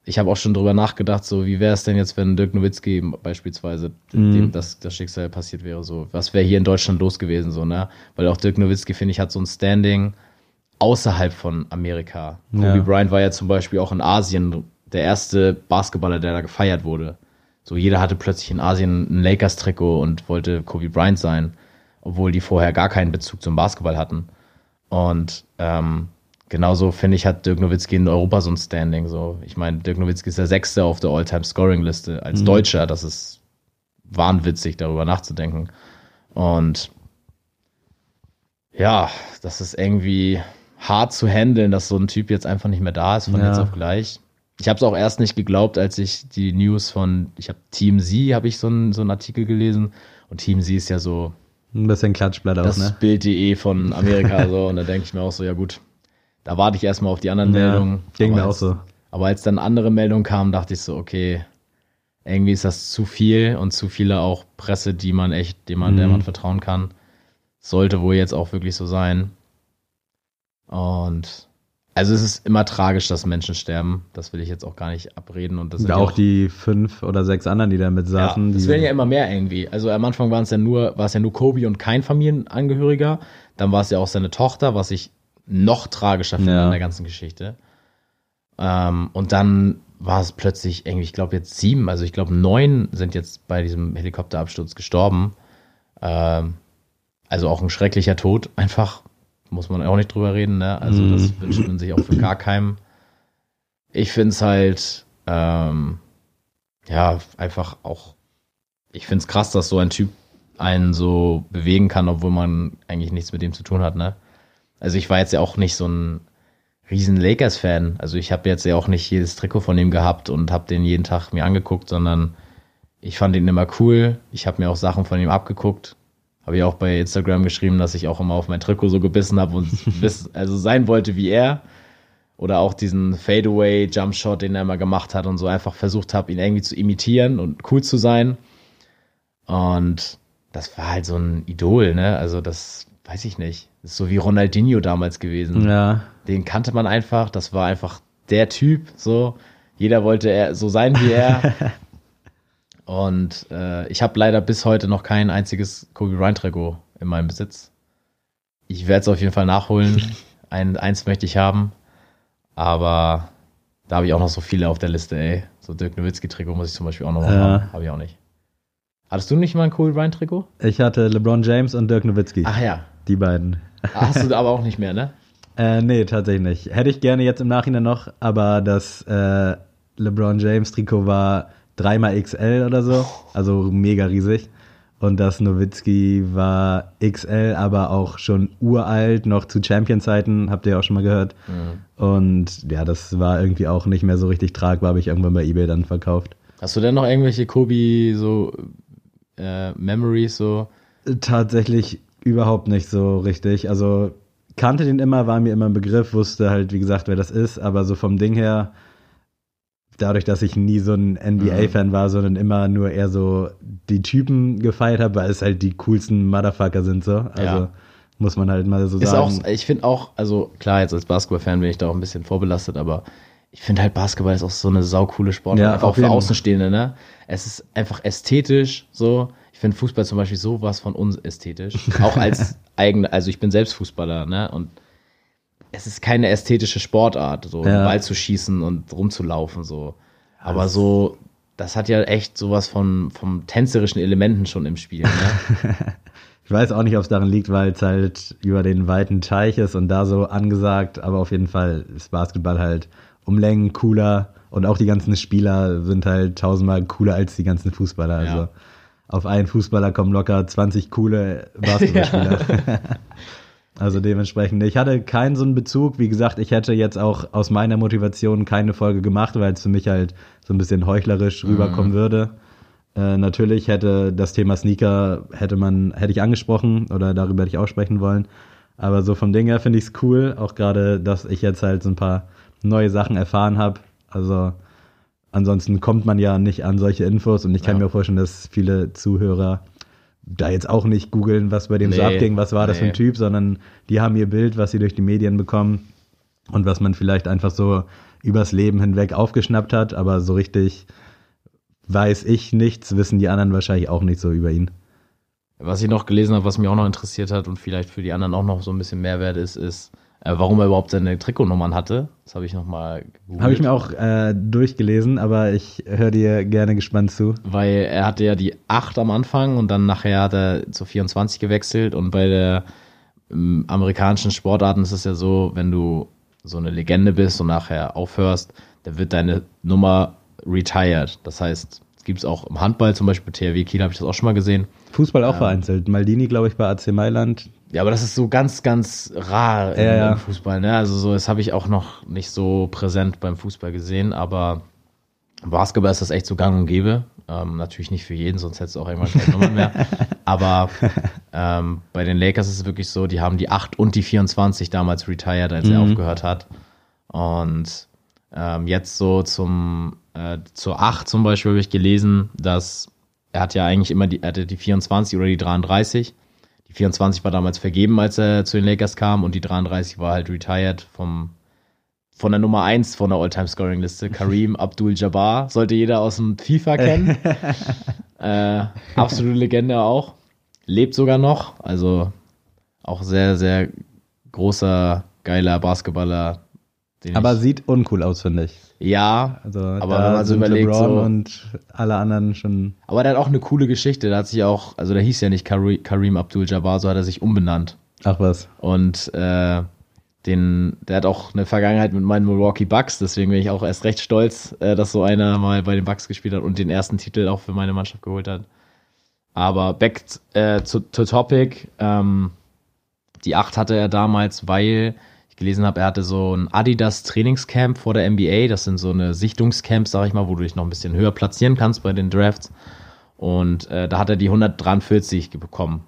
ich habe auch schon drüber nachgedacht, so, wie wäre es denn jetzt, wenn Dirk Nowitzki beispielsweise Mhm. dem das, das Schicksal passiert wäre, so. Was wäre hier in Deutschland los gewesen, so, ne? Weil auch Dirk Nowitzki, finde ich, hat so ein Standing außerhalb von Amerika. Kobe Ja. Bryant war ja zum Beispiel auch in Asien der erste Basketballer, der da gefeiert wurde. So jeder hatte plötzlich in Asien ein Lakers-Trikot und wollte Kobe Bryant sein, obwohl die vorher gar keinen Bezug zum Basketball hatten. Und ähm, genauso finde ich, hat Dirk Nowitzki in Europa so ein Standing. So, ich meine, Dirk Nowitzki ist der Sechste auf der All-Time-Scoring-Liste als Mhm. Deutscher. Das ist wahnwitzig, darüber nachzudenken. Und ja, das ist irgendwie hart zu handeln, dass so ein Typ jetzt einfach nicht mehr da ist von Ja. jetzt auf gleich. Ich habe es auch erst nicht geglaubt, als ich die News von, ich habe Team Z, habe ich so einen so einen Artikel gelesen und Team Z ist ja so Ein bisschen Klatschblatt auch, das ne? Bild.de von Amerika so und da denke ich mir auch so, ja gut, da warte ich erstmal auf die anderen Ja, Meldungen. ging mir auch als- so. Aber als dann andere Meldungen kamen, dachte ich so, okay, irgendwie ist das zu viel und zu viele auch Presse, die man echt, dem man, der Mhm. man vertrauen kann. Sollte wohl jetzt auch wirklich so sein. Und also es ist immer tragisch, dass Menschen sterben. Das will ich jetzt auch gar nicht abreden. Und das Und ja auch die fünf oder sechs anderen, die da mit saßen. ja, das die, werden ja immer mehr irgendwie. Also am Anfang waren es ja nur, war es ja nur Kobe und kein Familienangehöriger. Dann war es ja auch seine Tochter, was ich noch tragischer finde Ja. an der ganzen Geschichte. Ähm, und dann war es plötzlich irgendwie, ich glaube jetzt sieben, also ich glaube neun sind jetzt bei diesem Helikopterabsturz gestorben. Ähm, also auch ein schrecklicher Tod, einfach muss man auch nicht drüber reden. Ne? Also Mhm. das wünscht man sich auch für gar keinem. Ich finde es halt, ähm, ja, einfach auch, ich finde es krass, dass so ein Typ einen so bewegen kann, obwohl man eigentlich nichts mit dem zu tun hat, ne? Also ich war jetzt ja auch nicht so ein riesen Lakers-Fan. Also ich habe jetzt ja auch nicht jedes Trikot von ihm gehabt und habe den jeden Tag mir angeguckt, sondern ich fand ihn immer cool. Ich habe mir auch Sachen von ihm abgeguckt. Habe ich auch bei Instagram geschrieben, dass ich auch immer auf mein Trikot so gebissen habe und bis, also sein wollte wie er. Oder auch diesen Fadeaway Jumpshot, den er immer gemacht hat und so einfach versucht habe, ihn irgendwie zu imitieren und cool zu sein. Und das war halt so ein Idol, ne? Also das weiß ich nicht. Das ist so wie Ronaldinho damals gewesen. Ja. Den kannte man einfach. Das war einfach der Typ, so. Jeder wollte er so sein wie er. Und äh, ich habe leider bis heute noch kein einziges Kobe Bryant Trikot in meinem Besitz. Ich werde es auf jeden Fall nachholen. Ein, eins möchte ich haben. Aber da habe ich auch noch so viele auf der Liste, ey. So Dirk Nowitzki Trikot muss ich zum Beispiel auch noch Ja. haben. Habe ich auch nicht. Hattest du nicht mal ein Kobe Bryant Trikot? Ich hatte LeBron James und Dirk Nowitzki. Ach ja. Die beiden. Hast du aber auch nicht mehr, ne? Äh, nee, tatsächlich nicht. Hätte ich gerne jetzt im Nachhinein noch, aber das äh, LeBron James Trikot war dreimal XL oder so, also mega riesig. Und das Nowitzki war XL, aber auch schon uralt, noch zu Champion-Zeiten, habt ihr auch schon mal gehört. Und ja, das war irgendwie auch nicht mehr so richtig tragbar, habe ich irgendwann bei eBay dann verkauft. Hast du denn noch irgendwelche Kobe so äh, Memories so? Tatsächlich überhaupt nicht so richtig. Also kannte den immer, war mir immer ein Begriff, wusste halt, wie gesagt, wer das ist, aber so vom Ding her, dadurch, dass ich nie so ein NBA-Fan war, sondern immer nur eher so die Typen gefeiert habe, weil es halt die coolsten Motherfucker sind so. Also Ja. muss man halt mal so Ist sagen. auch, ich finde auch, also klar, jetzt als Basketball-Fan bin ich da auch ein bisschen vorbelastet, aber ich finde halt Basketball ist auch so eine saucoole Sportart, Ja, einfach auch für. Außenstehende, ne? Es ist einfach ästhetisch, so. Ich finde Fußball zum Beispiel sowas von unästhetisch. auch als eigene, also ich bin selbst Fußballer, ne? Und es ist keine ästhetische Sportart, so Ja. Ball zu schießen und rumzulaufen, so. Aber so, das hat ja echt sowas von, vom tänzerischen Elementen schon im Spiel, ne? Ich weiß auch nicht, ob es daran liegt, weil es halt über den weiten Teich ist und da so angesagt, aber auf jeden Fall ist Basketball halt um Längen cooler und auch die ganzen Spieler sind halt tausendmal cooler als die ganzen Fußballer. Also Ja. auf einen Fußballer kommen locker 20 coole Basketballspieler. Also dementsprechend, ich hatte keinen so einen Bezug. Wie gesagt, ich hätte jetzt auch aus meiner Motivation keine Folge gemacht, weil es für mich halt so ein bisschen heuchlerisch rüberkommen würde. Äh, natürlich hätte das Thema Sneaker hätte man hätte ich angesprochen oder darüber hätte ich auch sprechen wollen. Aber so vom Ding her finde ich es cool, auch gerade, dass ich jetzt halt so ein paar neue Sachen erfahren habe. Also ansonsten kommt man ja nicht an solche Infos und ich kann Ja. mir vorstellen, dass viele Zuhörer da jetzt auch nicht googeln, was bei dem so Nee, abging, was war das für nee. ein Typ, sondern die haben ihr Bild, was sie durch die Medien bekommen und was man vielleicht einfach so übers Leben hinweg aufgeschnappt hat, aber so richtig weiß ich nichts, wissen die anderen wahrscheinlich auch nicht so über ihn. Was ich noch gelesen habe, was mich auch noch interessiert hat und vielleicht für die anderen auch noch so ein bisschen Mehrwert ist, ist, warum er überhaupt seine Trikotnummern hatte. Das habe ich noch mal gegoogelt. Habe ich mir auch äh, durchgelesen, aber ich höre dir gerne gespannt zu. Weil er hatte ja die 8 am Anfang und dann nachher hat er zu 24 gewechselt und bei der ähm, amerikanischen Sportarten ist es ja so, wenn du so eine Legende bist und nachher aufhörst, dann wird deine Nummer retired. Das heißt, gibt es auch im Handball, zum Beispiel bei THW Kiel habe ich das auch schon mal gesehen. Fußball auch vereinzelt. Maldini, glaube ich, bei AC Mailand. Ja, aber das ist so ganz, ganz rar im, Ja, ja. im Fußball. Ne? Also so, das habe ich auch noch nicht so präsent beim Fußball gesehen, aber im Basketball ist das echt so gang und gäbe. Ähm, natürlich nicht für jeden, sonst hättest du auch irgendwann keine Nummern mehr. Aber ähm, bei den Lakers ist es wirklich so, die haben die 8 und die 24 damals retired, als er Mhm. aufgehört hat. Und ähm, jetzt so zum äh, zur 8 zum Beispiel habe ich gelesen, dass er hat ja eigentlich immer die, er hatte die 24 oder die 33. Die 24 war damals vergeben, als er zu den Lakers kam und die 33 war halt retired vom von der Nummer 1 von der All-Time-Scoring-Liste, Kareem Abdul-Jabbar, sollte jeder aus dem FIFA kennen. äh, absolute Legende auch. Lebt sogar noch, also auch sehr, sehr großer, geiler Basketballer. Aber sieht uncool aus, finde ich. Ja, Also aber da wenn man so überlegt, LeBron so, und alle anderen schon. aber der hat auch eine coole Geschichte. Der hat sich auch, also der hieß ja nicht Kareem Abdul-Jabbar, so hat er sich umbenannt. Ach was. Und äh, den, der hat auch eine Vergangenheit mit meinen Milwaukee Bucks, deswegen bin ich auch erst recht stolz, äh, dass so einer mal bei den Bucks gespielt hat und den ersten Titel auch für meine Mannschaft geholt hat. Aber back äh, zu, to topic, ähm, die 8 hatte er damals, weil ich gelesen habe, er hatte so ein Adidas Trainingscamp vor der NBA. Das sind so eine Sichtungscamps, sag ich mal, wo du dich noch ein bisschen höher platzieren kannst bei den Drafts. Und äh, da hat er die 143 bekommen.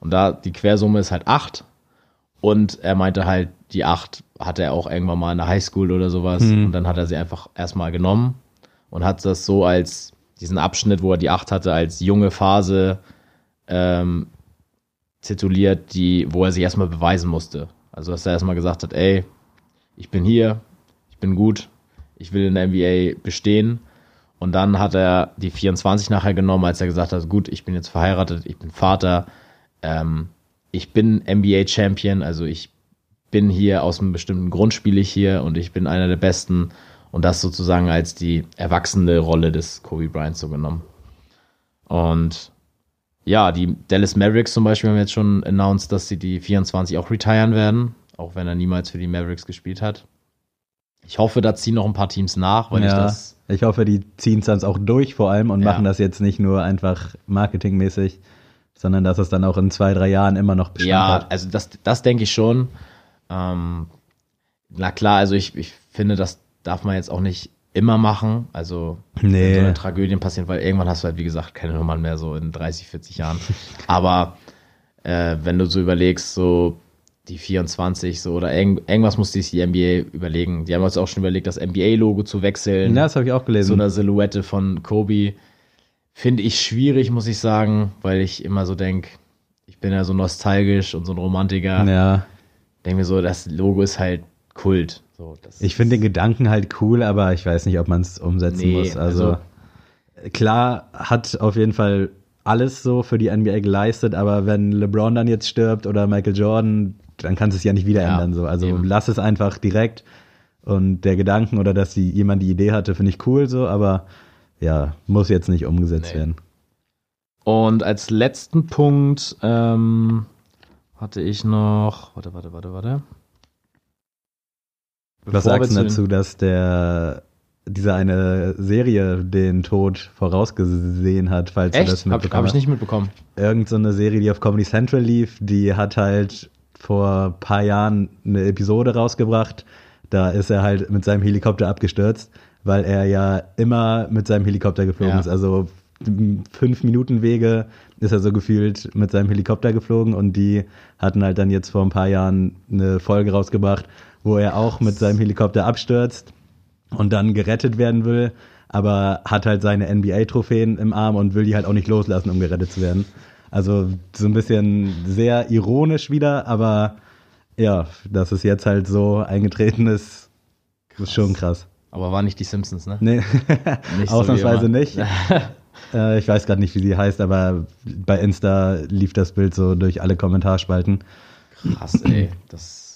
Und da die Quersumme ist halt 8. Und er meinte halt, die 8 hatte er auch irgendwann mal in der Highschool oder sowas. Mhm. Und dann hat er sie einfach erstmal genommen und hat das so als diesen Abschnitt, wo er die 8 hatte, als junge Phase ähm, tituliert, die, wo er sich erstmal beweisen musste. Also, dass er erstmal gesagt hat, ey, ich bin hier, ich bin gut, ich will in der NBA bestehen. Und dann hat er die 24 nachher genommen, als er gesagt hat, gut, ich bin jetzt verheiratet, ich bin Vater, ähm, ich bin NBA-Champion, also ich bin hier aus einem bestimmten Grund spiele ich hier und ich bin einer der Besten und das sozusagen als die erwachsene Rolle des Kobe Bryant so genommen. Und ja, die Dallas Mavericks zum Beispiel haben jetzt schon announced, dass sie die 24 auch retiren werden, auch wenn er niemals für die Mavericks gespielt hat. Ich hoffe, da ziehen noch ein paar Teams nach, weil ja, ich das. Ich hoffe, die ziehen es dann auch durch vor allem und Ja. machen das jetzt nicht nur einfach marketingmäßig, sondern dass es dann auch in zwei, drei Jahren immer noch Bestand Ja, hat. also das, das denke ich schon. Ähm, na klar, also ich, ich finde, das darf man jetzt auch nicht immer machen. Also Nee. wenn so eine Tragödien passieren, weil irgendwann hast du halt, wie gesagt, keine Nummern mehr so in 30, 40 Jahren. Aber äh, wenn du so überlegst, so die 24 so oder irgend, irgendwas muss sich die NBA überlegen. Die haben jetzt auch schon überlegt, das NBA-Logo zu wechseln. Ja, das habe ich auch gelesen. So eine Silhouette von Kobe. Finde ich schwierig, muss ich sagen, weil ich immer so denke, ich bin ja so nostalgisch und so ein Romantiker. ja. Denke mir so, das Logo ist halt Kult. So, Ich finde den Gedanken halt cool, aber ich weiß nicht, ob man es umsetzen Nee, muss. Also, klar hat auf jeden Fall alles so für die NBA geleistet, aber wenn LeBron dann jetzt stirbt oder Michael Jordan, dann kannst du es ja nicht wieder Ja, ändern. So. Also eben. lass es einfach direkt. Und der Gedanken oder dass die, jemand die Idee hatte, finde ich cool so, aber ja, muss jetzt nicht umgesetzt Nee. werden. Und als letzten Punkt ähm, hatte ich noch. Warte, warte, warte, warte. Was sagst du dazu, dass der diese eine Serie den Tod vorausgesehen hat, falls den- du das Echt? Mitbekommen hab ich hast? nicht mitbekommen. irgend so eine Serie, die auf Comedy Central lief, die hat halt vor ein paar Jahren eine Episode rausgebracht. Da ist er halt mit seinem Helikopter abgestürzt, weil er ja immer mit seinem Helikopter geflogen Ja. ist. Also fünf Minuten Wege ist er so gefühlt mit seinem Helikopter geflogen und die hatten halt dann jetzt vor ein paar Jahren eine Folge rausgebracht, wo er auch mit seinem Helikopter abstürzt und dann gerettet werden will, aber hat halt seine NBA-Trophäen im Arm und will die halt auch nicht loslassen, um gerettet zu werden. Also so ein bisschen sehr ironisch wieder, aber ja, dass es jetzt halt so eingetreten ist, ist schon krass. Aber war nicht die Simpsons, ne? Nee, Nicht so ausnahmsweise immer. nicht. äh, ich weiß gerade nicht, wie sie heißt, aber bei Insta lief das Bild so durch alle Kommentarspalten. Krass, ey. Das.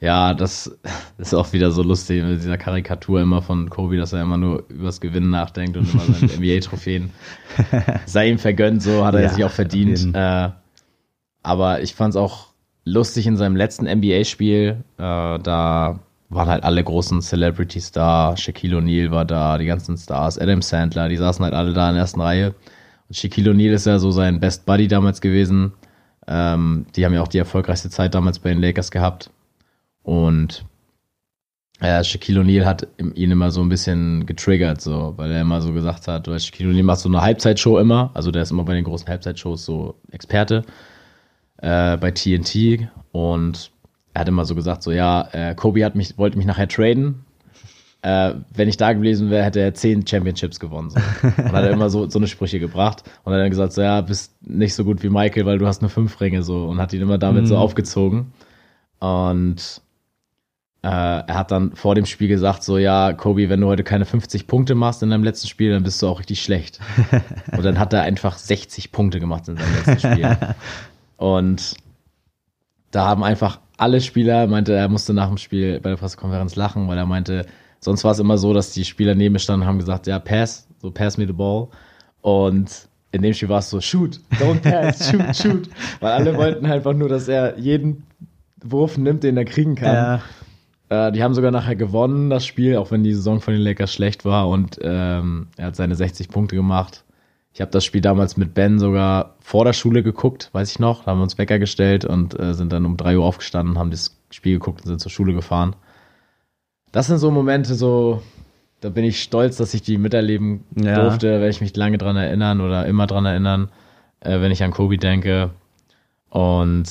Ja, das ist auch wieder so lustig mit dieser Karikatur immer von Kobe, dass er immer nur übers Gewinnen nachdenkt und immer seine NBA-Trophäen sei ihm vergönnt, so hat er Ja, sich auch verdient. Äh, aber ich fand es auch lustig in seinem letzten NBA-Spiel. Äh, da waren halt alle großen Celebrities da. Shaquille O'Neal war da, die ganzen Stars, Adam Sandler, die saßen halt alle da in der ersten Reihe. Und Shaquille O'Neal ist ja so sein Best Buddy damals gewesen. Ähm, die haben ja auch die erfolgreichste Zeit damals bei den Lakers gehabt. Und äh, Shaquille O'Neal hat ihn immer so ein bisschen getriggert, so, weil er immer so gesagt hat, weil Shaquille O'Neal macht so eine Halbzeitshow immer, also der ist immer bei den großen Halbzeitshows so Experte äh, bei TNT und er hat immer so gesagt, so ja, äh, Kobe hat mich, wollte mich nachher traden. Äh, wenn ich da gewesen wäre, hätte er zehn Championships gewonnen. So. Und hat er immer so, so eine Sprüche gebracht. Und hat dann gesagt, so ja, bist nicht so gut wie Michael, weil du hast nur fünf Ringe so und hat ihn immer damit so aufgezogen. Und äh, er hat dann vor dem Spiel gesagt, so ja, Kobe, wenn du heute keine 50 Punkte machst in deinem letzten Spiel, dann bist du auch richtig schlecht. Und dann hat er einfach 60 Punkte gemacht in seinem letzten Spiel. Und da haben einfach alle Spieler, meinte, er musste nach dem Spiel bei der Pressekonferenz lachen, weil er meinte, sonst war es immer so, dass die Spieler neben mir standen und haben gesagt, ja, pass, so pass me the ball. Und in dem Spiel war es so, shoot, don't pass, shoot, shoot. Weil alle wollten einfach nur, dass er jeden Wurf nimmt, den er kriegen kann. Ja, Äh, die haben sogar nachher gewonnen, das Spiel, auch wenn die Saison von den Lakers schlecht war und ähm, er hat seine 60 Punkte gemacht. Ich habe das Spiel damals mit Ben sogar vor der Schule geguckt, weiß ich noch. Da haben wir uns Wecker gestellt und äh, sind dann um 3 Uhr aufgestanden, haben das Spiel geguckt und sind zur Schule gefahren. Das sind so Momente, so, da bin ich stolz, dass ich die miterleben Ja. durfte, werde ich mich lange dran erinnern oder immer dran erinnern, äh, wenn ich an Kobe denke. Und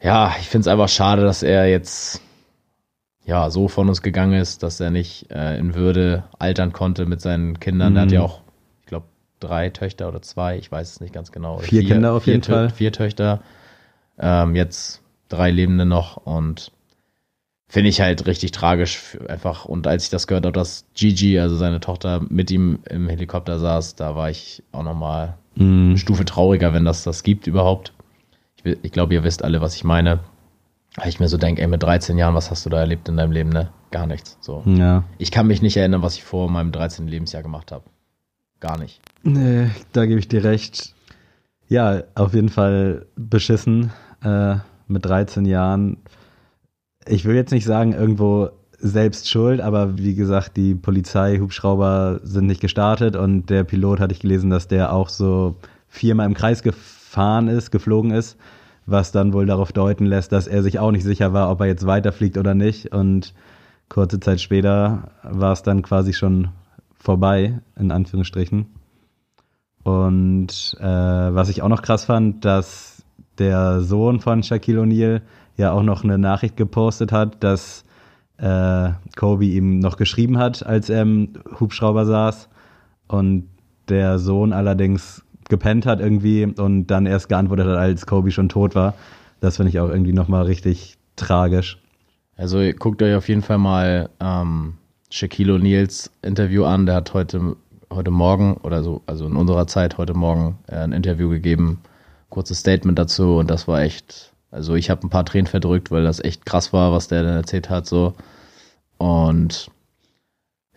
ja, ich finde es einfach schade, dass er jetzt ja so von uns gegangen ist, dass er nicht äh, in Würde altern konnte mit seinen Kindern. Er hat Mhm. ja auch, ich glaube, drei Töchter oder zwei, ich weiß es nicht ganz genau. Vier Kinder auf vier jeden Fall. Vier Töchter, ähm, jetzt drei Lebende noch und finde ich halt richtig tragisch einfach. Und als ich das gehört habe, dass Gigi, also seine Tochter, mit ihm im Helikopter saß, da war ich auch nochmal Mhm. eine Stufe trauriger, wenn das das gibt überhaupt. Ich, ich glaube, ihr wisst alle, was ich meine. Weil ich mir so denke, ey, mit 13 Jahren, was hast du da erlebt in deinem Leben, ne? Gar nichts. So. Ja. Ich kann mich nicht erinnern, was ich vor meinem 13. Lebensjahr gemacht habe. Gar nicht. Nee, da gebe ich dir recht. Ja, auf jeden Fall beschissen äh, mit 13 Jahren. Ich will jetzt nicht sagen, irgendwo selbst schuld, aber wie gesagt, die Polizei, Hubschrauber sind nicht gestartet und der Pilot hatte ich gelesen, dass der auch so viermal im Kreis gefahren ist, geflogen ist, was dann wohl darauf deuten lässt, dass er sich auch nicht sicher war, ob er jetzt weiterfliegt oder nicht. Und kurze Zeit später war es dann quasi schon vorbei, in Anführungsstrichen. Und äh, was ich auch noch krass fand, dass der Sohn von Shaquille O'Neal ja auch noch eine Nachricht gepostet hat, dass äh, Kobe ihm noch geschrieben hat, als er im Hubschrauber saß und der Sohn allerdings gepennt hat irgendwie und dann erst geantwortet hat, als Kobe schon tot war. Das finde ich auch irgendwie nochmal richtig tragisch. Also guckt euch auf jeden Fall mal ähm, Shaquille O'Neals Interview an. Der hat heute, heute Morgen oder so, also in unserer Zeit heute Morgen äh, ein Interview gegeben. Kurzes Statement dazu und das war echt, also ich habe ein paar Tränen verdrückt, weil das echt krass war, was der dann erzählt hat so. Und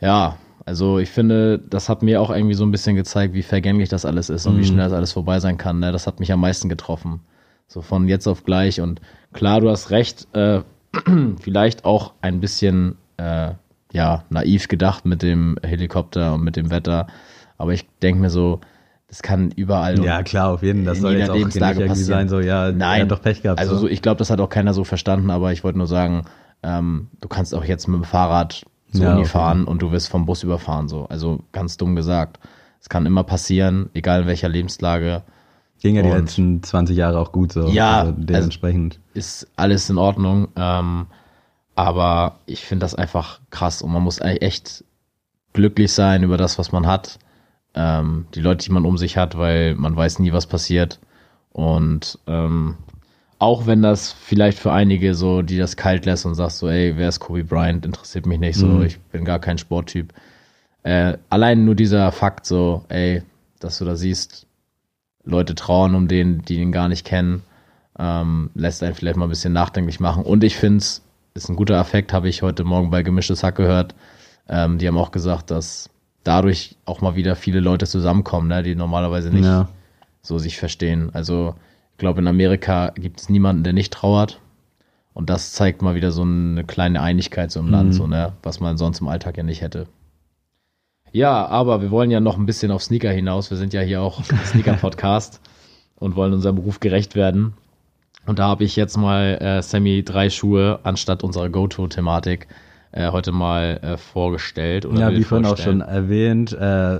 ja, also ich finde, das hat mir auch irgendwie so ein bisschen gezeigt, wie vergänglich das alles ist und wie Mhm. schnell das alles vorbei sein kann. Ne? Das hat mich am meisten getroffen. So von jetzt auf gleich. Und klar, du hast recht, äh, vielleicht auch ein bisschen äh, ja, naiv gedacht mit dem Helikopter und mit dem Wetter. Aber ich denke mir so, das kann überall. Ja, klar, auf jeden Fall. Das soll jetzt auch nicht irgendwie passieren. sein, so, ja, Nein. hat doch Pech gehabt. Also so. so, ich glaube, das hat auch keiner so verstanden, aber ich wollte nur sagen, ähm, du kannst auch jetzt mit dem Fahrrad zur Ja, Uni okay. fahren und du wirst vom Bus überfahren. So. Also ganz dumm gesagt. Es kann immer passieren, egal in welcher Lebenslage. Ging ja die Und- letzten 20 Jahre auch gut so. Ja, also dementsprechend. ist alles in Ordnung. Ähm, aber ich finde das einfach krass und man muss eigentlich echt glücklich sein über das, was man hat. Ähm, die Leute, die man um sich hat, weil man weiß nie, was passiert. Und ähm, auch wenn das vielleicht für einige so, die das kalt lässt und sagst so, ey, wer ist Kobe Bryant, interessiert mich nicht so, Mhm. ich bin gar kein Sporttyp. Äh, allein nur dieser Fakt so, ey, dass du da siehst, Leute trauern um den, die ihn gar nicht kennen, ähm, lässt einen vielleicht mal ein bisschen nachdenklich machen. Und ich finde es ist ein guter Effekt, habe ich heute Morgen bei Gemischtes Hack gehört. Ähm, die haben auch gesagt, dass dadurch auch mal wieder viele Leute zusammenkommen, ne, die normalerweise nicht Ja. so sich verstehen. Also ich glaube, in Amerika gibt es niemanden, der nicht trauert. Und das zeigt mal wieder so eine kleine Einigkeit so im Mhm. Land, so, ne, was man sonst im Alltag ja nicht hätte. Ja, aber wir wollen ja noch ein bisschen auf Sneaker hinaus. Wir sind ja hier auch Sneaker-Podcast und wollen unserem Beruf gerecht werden. Und da habe ich jetzt mal äh, Sammy drei Schuhe anstatt unserer Go-To-Thematik äh, heute mal äh, vorgestellt. Oder Ja, wie vorhin auch schon erwähnt, äh,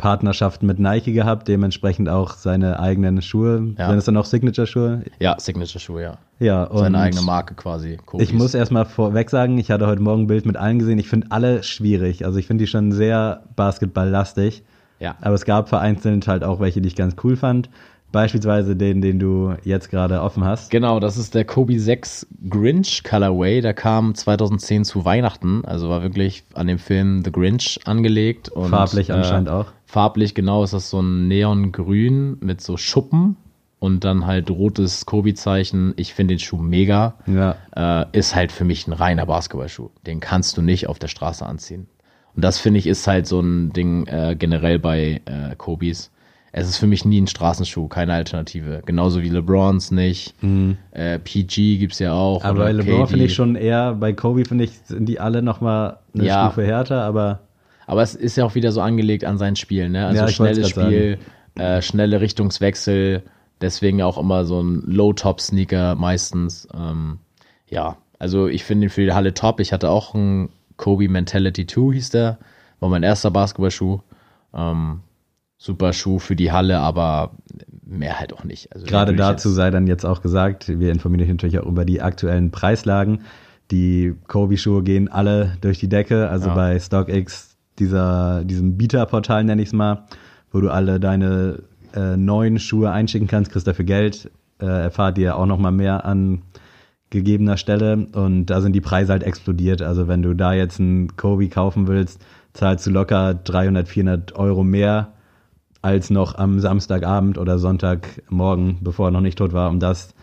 Partnerschaft mit Nike gehabt, dementsprechend auch seine eigenen Schuhe. Ja. Sind es dann auch Signature-Schuhe? Ja, Signature-Schuhe, ja. Ja, und Seine eigene Marke quasi. Kobis. Ich muss erstmal vorweg sagen, ich hatte heute Morgen ein Bild mit allen gesehen. Ich finde alle schwierig. Also ich finde die schon sehr basketballlastig. Ja. Aber es gab vereinzelt halt auch welche, die ich ganz cool fand. Beispielsweise den, den du jetzt gerade offen hast. Genau, das ist der Kobe 6 Grinch Colorway. Der kam 2010 zu Weihnachten. Also war wirklich an dem Film The Grinch angelegt. Und, äh, Farblich anscheinend auch. Farblich, genau, ist das so ein Neongrün mit so Schuppen und dann halt rotes Kobe-Zeichen. Ich finde den Schuh mega. Ja. Äh, ist halt für mich ein reiner Basketballschuh. Den kannst du nicht auf der Straße anziehen. Und das finde ich ist halt so ein Ding äh, generell bei äh, Kobis. Es ist für mich nie ein Straßenschuh, keine Alternative. Genauso wie LeBrons nicht. Äh, PG gibt's ja auch. Mhm. Aber bei LeBron finde ich schon eher, bei Kobe finde ich, sind die alle nochmal eine Ja. Stufe härter, aber Aber es ist ja auch wieder so angelegt an sein Spiel, ne? Also Ja, schnelles Spiel, äh, schnelle Richtungswechsel, deswegen auch immer so ein Low-Top-Sneaker meistens. Ähm, ja, also ich finde ihn für die Halle top. Ich hatte auch einen Kobe Mentality 2, hieß der. War mein erster Basketballschuh. Ähm, super Schuh für die Halle, aber mehr halt auch nicht. Also Gerade dazu sei dann jetzt auch gesagt, wir informieren euch natürlich auch über die aktuellen Preislagen. Die Kobe-Schuhe gehen alle durch die Decke, also Ja. bei StockX, dieser, diesem Bieterportal nenne ich es mal, wo du alle deine äh, neuen Schuhe einschicken kannst, kriegst dafür Geld, äh, erfahrt ihr auch nochmal mehr an gegebener Stelle und da sind die Preise halt explodiert. Also wenn du da jetzt einen Kobe kaufen willst, zahlst du locker 300, 400 Euro mehr als noch am Samstagabend oder Sonntagmorgen, bevor er noch nicht tot war. Und das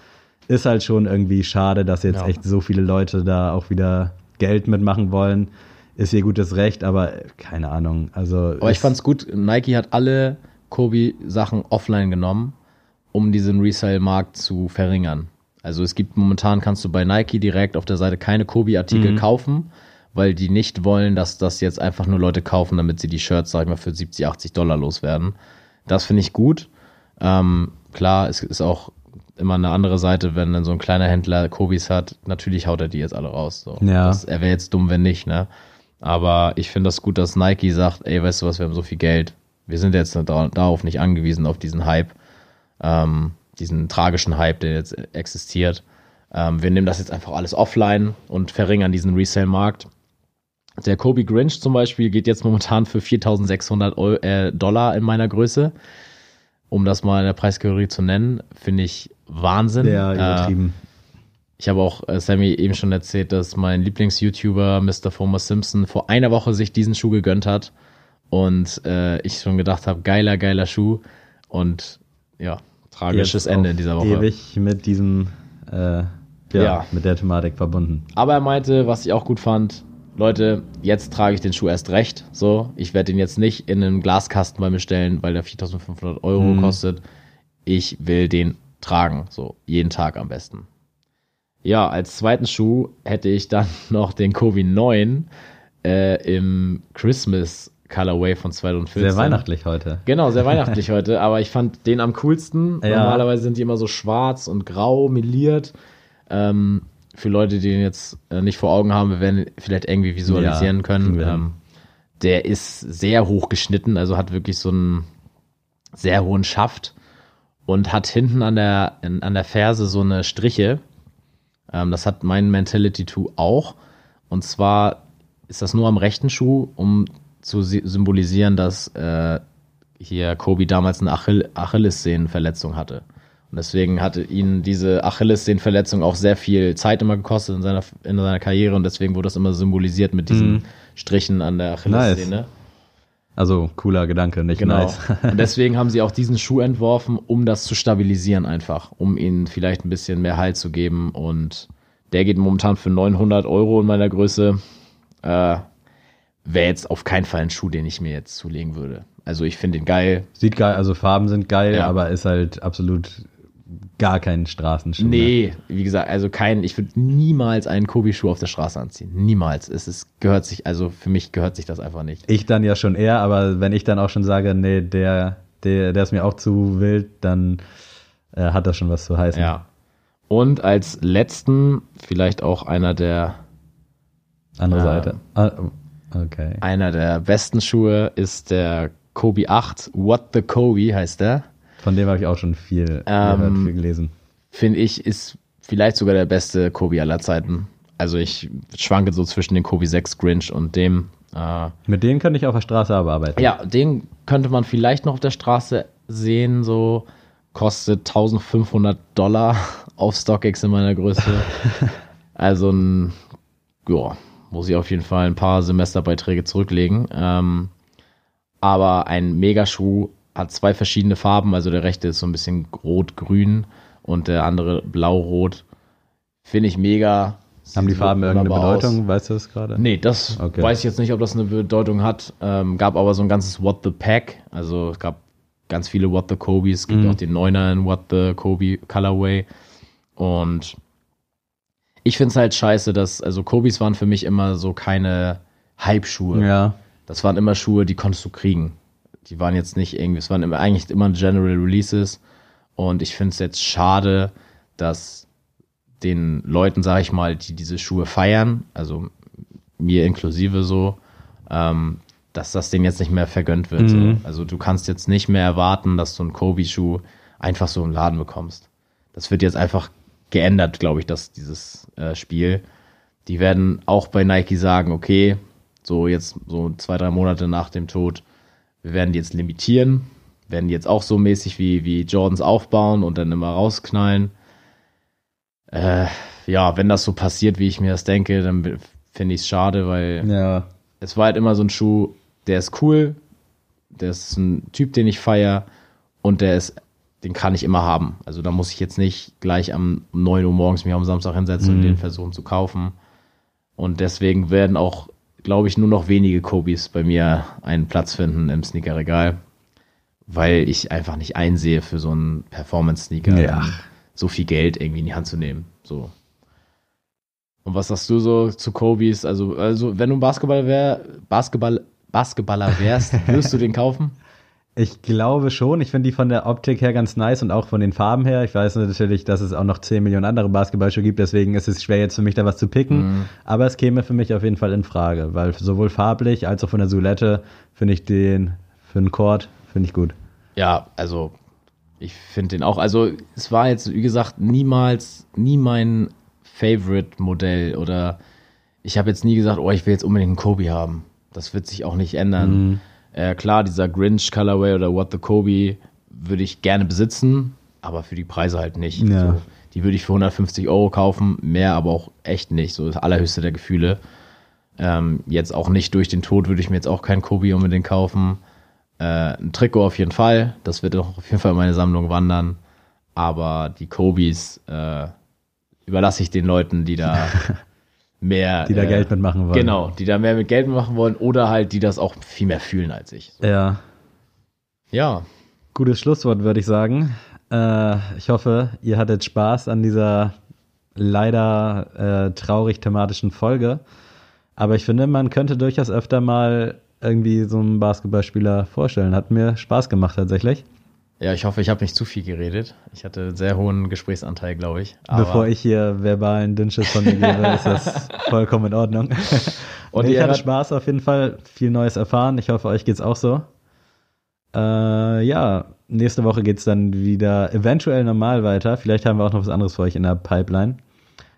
ist halt schon irgendwie schade, dass jetzt Ja. echt so viele Leute da auch wieder Geld mitmachen wollen. Ist ihr gutes Recht, aber keine Ahnung. Also Aber ich fand's gut, Nike hat alle Kobe-Sachen offline genommen, um diesen Resale-Markt zu verringern. Also es gibt momentan, kannst du bei Nike direkt auf der Seite keine Kobe-Artikel Mhm. kaufen, weil die nicht wollen, dass das jetzt einfach nur Leute kaufen, damit sie die Shirts, sag ich mal, für 70, 80 Dollar loswerden. Das finde ich gut. Ähm, klar, es ist auch immer eine andere Seite, wenn dann so ein kleiner Händler Kobis hat, natürlich haut er die jetzt alle raus. So. Ja. Das, er wäre jetzt dumm, wenn nicht, ne? Aber ich finde das gut, dass Nike sagt, ey, weißt du was, wir haben so viel Geld. Wir sind jetzt da, darauf nicht angewiesen, auf diesen Hype, ähm, diesen tragischen Hype, der jetzt existiert. Ähm, wir nehmen das jetzt einfach alles offline und verringern diesen Resale-Markt. Der Kobe Grinch zum Beispiel geht jetzt momentan für 4600 Eu äh, Dollar in meiner Größe. Um das mal in der Preiskategorie zu nennen, finde ich Wahnsinn. Äh, übertrieben. Ich habe auch äh, Sammy eben schon erzählt, dass mein Lieblings-YouTuber Mr. Homer Simpson vor einer Woche sich diesen Schuh gegönnt hat und äh, ich schon gedacht habe, geiler, geiler Schuh und ja, tragisches Jetzt Ende in dieser Woche. Ewig mit diesem, äh, ja, Ja. mit der Thematik verbunden. Aber er meinte, was ich auch gut fand, Leute, jetzt trage ich den Schuh erst recht. So, ich werde den jetzt nicht in einen Glaskasten bei mir stellen, weil der 4.500 Euro Mhm. kostet. Ich will den tragen, so jeden Tag am besten. Ja, als zweiten Schuh hätte ich dann noch den Kobe 9 äh, im Christmas Colorway von 2014. Sehr weihnachtlich heute. Genau, sehr weihnachtlich heute, aber ich fand den am coolsten. Ja. Normalerweise sind die immer so schwarz und grau meliert. Ähm, für Leute, die den jetzt äh, nicht vor Augen haben, wir werden ihn vielleicht irgendwie visualisieren Ja, können. Ähm, der ist sehr hoch geschnitten, also hat wirklich so einen sehr hohen Schaft und hat hinten an der, an der Ferse so eine Striche. Ähm, das hat mein Mentality 2 auch. Und zwar ist das nur am rechten Schuh, um zu si- symbolisieren, dass äh, hier Kobe damals eine Achill Achillessehnenverletzung hatte. Und deswegen hatte ihn diese Achillessehnenverletzung auch sehr viel Zeit immer gekostet in seiner, in seiner Karriere und deswegen wurde das immer symbolisiert mit diesen Mhm. Strichen an der Achillessehne. Also cooler Gedanke, nicht Genau. nice. Und deswegen haben sie auch diesen Schuh entworfen, um das zu stabilisieren einfach, um ihnen vielleicht ein bisschen mehr Halt zu geben. Und der geht momentan für 900 Euro in meiner Größe. Äh, Wäre jetzt auf keinen Fall ein Schuh, den ich mir jetzt zulegen würde. Also ich finde den geil. Sieht geil, also Farben sind geil, Ja. aber ist halt absolut gar kein Straßenschuh. ne? Nee, wie gesagt, also kein, ich würde niemals einen Kobi-Schuh auf der Straße anziehen. Niemals. Es ist, gehört sich, also für mich gehört sich das einfach nicht. Ich dann ja schon eher, aber wenn ich dann auch schon sage, nee, der, der, der ist mir auch zu wild, dann äh, hat das schon was zu heißen. Ja. Und als letzten, vielleicht auch einer der Andere Ja. Seite. Ah, okay. Einer der besten Schuhe ist der Kobe 8. What the Kobe heißt der. Von dem habe ich auch schon viel Ähm, gehört, viel gelesen. Finde ich, ist vielleicht sogar der beste Kobe aller Zeiten. Also ich schwanke so zwischen den Kobe 6 Grinch und dem. Äh, Mit denen könnte ich auf der Straße aber arbeiten. ja, den könnte man vielleicht noch auf der Straße sehen, so kostet 1500 Dollar auf StockX in meiner Größe. also ein, ja, muss ich auf jeden Fall ein paar Semesterbeiträge zurücklegen. Ähm, aber ein Megaschuh hat zwei verschiedene Farben, also der rechte ist so ein bisschen rot-grün und der andere blau-rot. Finde ich mega. Haben die Farben irgendeine wunderbar aus. Bedeutung? Weißt du das gerade? Nee, das Okay. weiß ich jetzt nicht, ob das eine Bedeutung hat. Ähm, gab aber so ein ganzes What the Pack. Also es gab ganz viele What the Kobe's. Es gibt Mhm. auch den Neuner in What the Kobe Colorway. Und ich finde es halt scheiße, dass, also Kobe's waren für mich immer so keine Hype-Schuhe. Ja. Das waren immer Schuhe, die konntest du kriegen. Die waren jetzt nicht irgendwie, es waren immer, eigentlich immer General Releases. Und ich finde es jetzt schade, dass den Leuten, sag ich mal, die diese Schuhe feiern, also mir inklusive so, ähm, dass das denen jetzt nicht mehr vergönnt wird. Mhm. So. Also du kannst jetzt nicht mehr erwarten, dass du einen Kobe-Schuh einfach so im Laden bekommst. Das wird jetzt einfach geändert, glaube ich, dass dieses äh, Spiel. Die werden auch bei Nike sagen, okay, so jetzt so zwei, drei Monate nach dem Tod, wir werden die jetzt limitieren, werden die jetzt auch so mäßig wie, wie Jordans aufbauen und dann immer rausknallen. Äh, ja, wenn das so passiert, wie ich mir das denke, dann finde ich es schade, weil Ja. es war halt immer so ein Schuh, der ist cool, der ist ein Typ, den ich feier und der ist, den kann ich immer haben. Also da muss ich jetzt nicht gleich am um 9 Uhr morgens mich am Samstag hinsetzen und Mhm. den versuchen zu kaufen. Und deswegen werden auch, glaube ich, nur noch wenige Kobis bei mir einen Platz finden im Sneakerregal, weil ich einfach nicht einsehe für so einen Performance-Sneaker Ja. so viel Geld irgendwie in die Hand zu nehmen. So. Und was sagst du so zu Kobis? Also, also wenn du ein Basketballer wär, Basketball, Basketballer wärst, würdest du den kaufen? Ich glaube schon. Ich finde die von der Optik her ganz nice und auch von den Farben her. Ich weiß natürlich, dass es auch noch 10 Millionen andere Basketballschuhe gibt, deswegen ist es schwer jetzt für mich da was zu picken. Aber es käme für mich auf jeden Fall in Frage, weil sowohl farblich als auch von der Silhouette finde ich den für einen Court finde ich gut. Ja, also ich finde den auch. Also es war jetzt, wie gesagt, niemals, nie mein Favorite-Modell oder ich habe jetzt nie gesagt, oh, ich will jetzt unbedingt einen Kobe haben. Das wird sich auch nicht ändern. Mhm. Äh, klar, dieser Grinch Colorway oder What the Kobe würde ich gerne besitzen, aber für die Preise halt nicht. Ja. So, die würde ich für 150 Euro kaufen, mehr aber auch echt nicht. So das allerhöchste der Gefühle. Ähm, jetzt auch nicht durch den Tod würde ich mir jetzt auch keinen Kobe unbedingt kaufen. Äh, ein Trikot auf jeden Fall. Das wird auch auf jeden Fall in meine Sammlung wandern. Aber die Kobis äh, überlasse ich den Leuten, die da mehr. Die da äh, Geld mitmachen wollen. Genau, die da mehr mit Geld machen wollen oder halt, die das auch viel mehr fühlen als ich. Ja. Ja. Gutes Schlusswort, würde ich sagen. Äh, ich hoffe, ihr hattet Spaß an dieser leider äh, traurig thematischen Folge. Aber ich finde, man könnte durchaus öfter mal irgendwie so einen Basketballspieler vorstellen. Hat mir Spaß gemacht tatsächlich. Ja, ich hoffe, ich habe nicht zu viel geredet. Ich hatte einen sehr hohen Gesprächsanteil, glaube ich. Aber Bevor ich hier verbalen Dünnschiss von mir gebe, ist das vollkommen in Ordnung. Und nee, ich hatte Spaß auf jeden Fall, viel Neues erfahren. Ich hoffe, euch geht's auch so. Äh, ja, nächste Woche geht's dann wieder eventuell normal weiter. Vielleicht haben wir auch noch was anderes für euch in der Pipeline.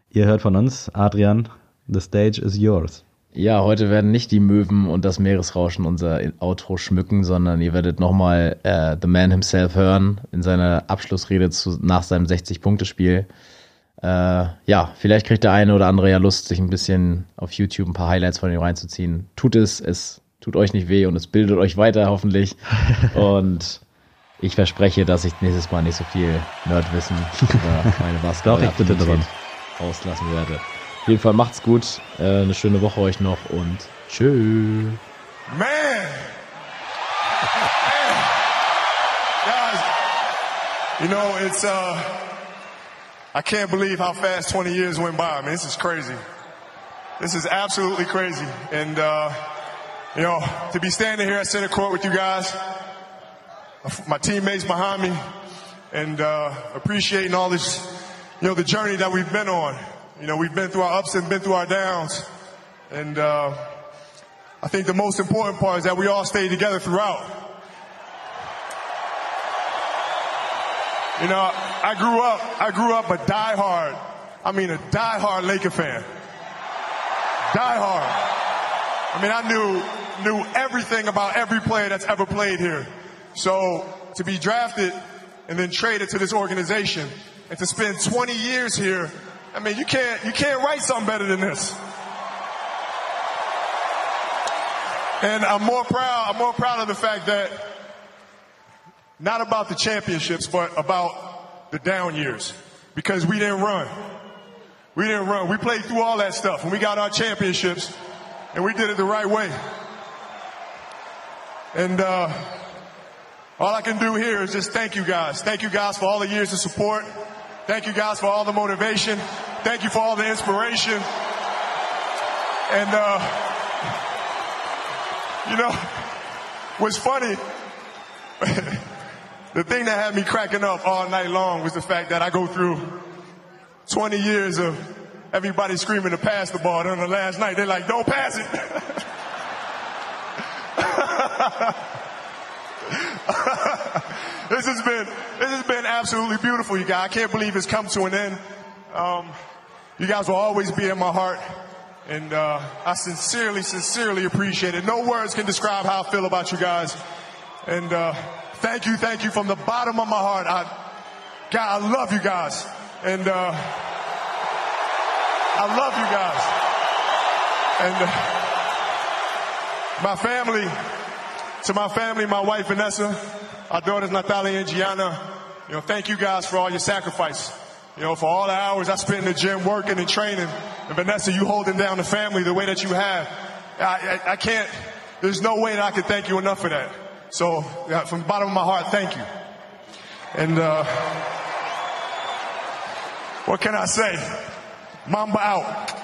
Ihr hört von uns, Adrian, the stage is yours. Ja, heute werden nicht die Möwen und das Meeresrauschen unser Outro schmücken, sondern ihr werdet nochmal äh, The Man himself hören in seiner Abschlussrede zu, nach seinem 60-Punkte-Spiel. Äh, ja, vielleicht kriegt der eine oder andere ja Lust, sich ein bisschen auf YouTube ein paar Highlights von ihm reinzuziehen. Tut es, es tut euch nicht weh und es bildet euch weiter hoffentlich. und ich verspreche, dass ich nächstes Mal nicht so viel Nerdwissen über meine basketball Doch, ich bitte dran. auslassen werde. Auf jeden Fall macht's gut, äh, eine schöne Woche euch noch und tschüss. Man! Man! Guys, you know, it's, uh, I can't believe how fast 20 years went by. I mean, this is crazy. This is absolutely crazy. And, uh, you know, to be standing here at center court with you guys, my teammates behind me, and, uh, appreciating all this, you know, the journey that we've been on. You know, we've been through our ups and been through our downs. And, uh, I think the most important part is that we all stayed together throughout. You know, I grew up, I grew up a diehard, I mean a diehard Laker fan. Diehard. I mean, I knew, knew everything about every player that's ever played here. So to be drafted and then traded to this organization and to spend 20 years here, I mean, you can't, you can't write something better than this. And I'm more proud, I'm more proud of the fact that not about the championships, but about the down years. Because we didn't run. We didn't run. We played through all that stuff and we got our championships and we did it the right way. And, uh, all I can do here is just thank you guys. Thank you guys for all the years of support. Thank you guys for all the motivation. Thank you for all the inspiration. And, uh, you know, what's funny, the thing that had me cracking up all night long was the fact that I go through 20 years of everybody screaming to pass the ball. Then the last night, they're like, don't pass it. this has been, this has been absolutely beautiful, you guys. I can't believe it's come to an end. Um, you guys will always be in my heart. And uh, I sincerely, sincerely appreciate it. No words can describe how I feel about you guys. And uh, thank you, thank you from the bottom of my heart. I, God, I love you guys. And uh, I love you guys. And uh, my family, to my family, my wife Vanessa, our daughters Natalia and Gianna, you know, thank you guys for all your sacrifice. You know, for all the hours I spent in the gym working and training. And Vanessa, you holding down the family the way that you have. I, I, I can't, there's no way that I can thank you enough for that. So, yeah, from the bottom of my heart, thank you. And, uh, what can I say? Mamba out.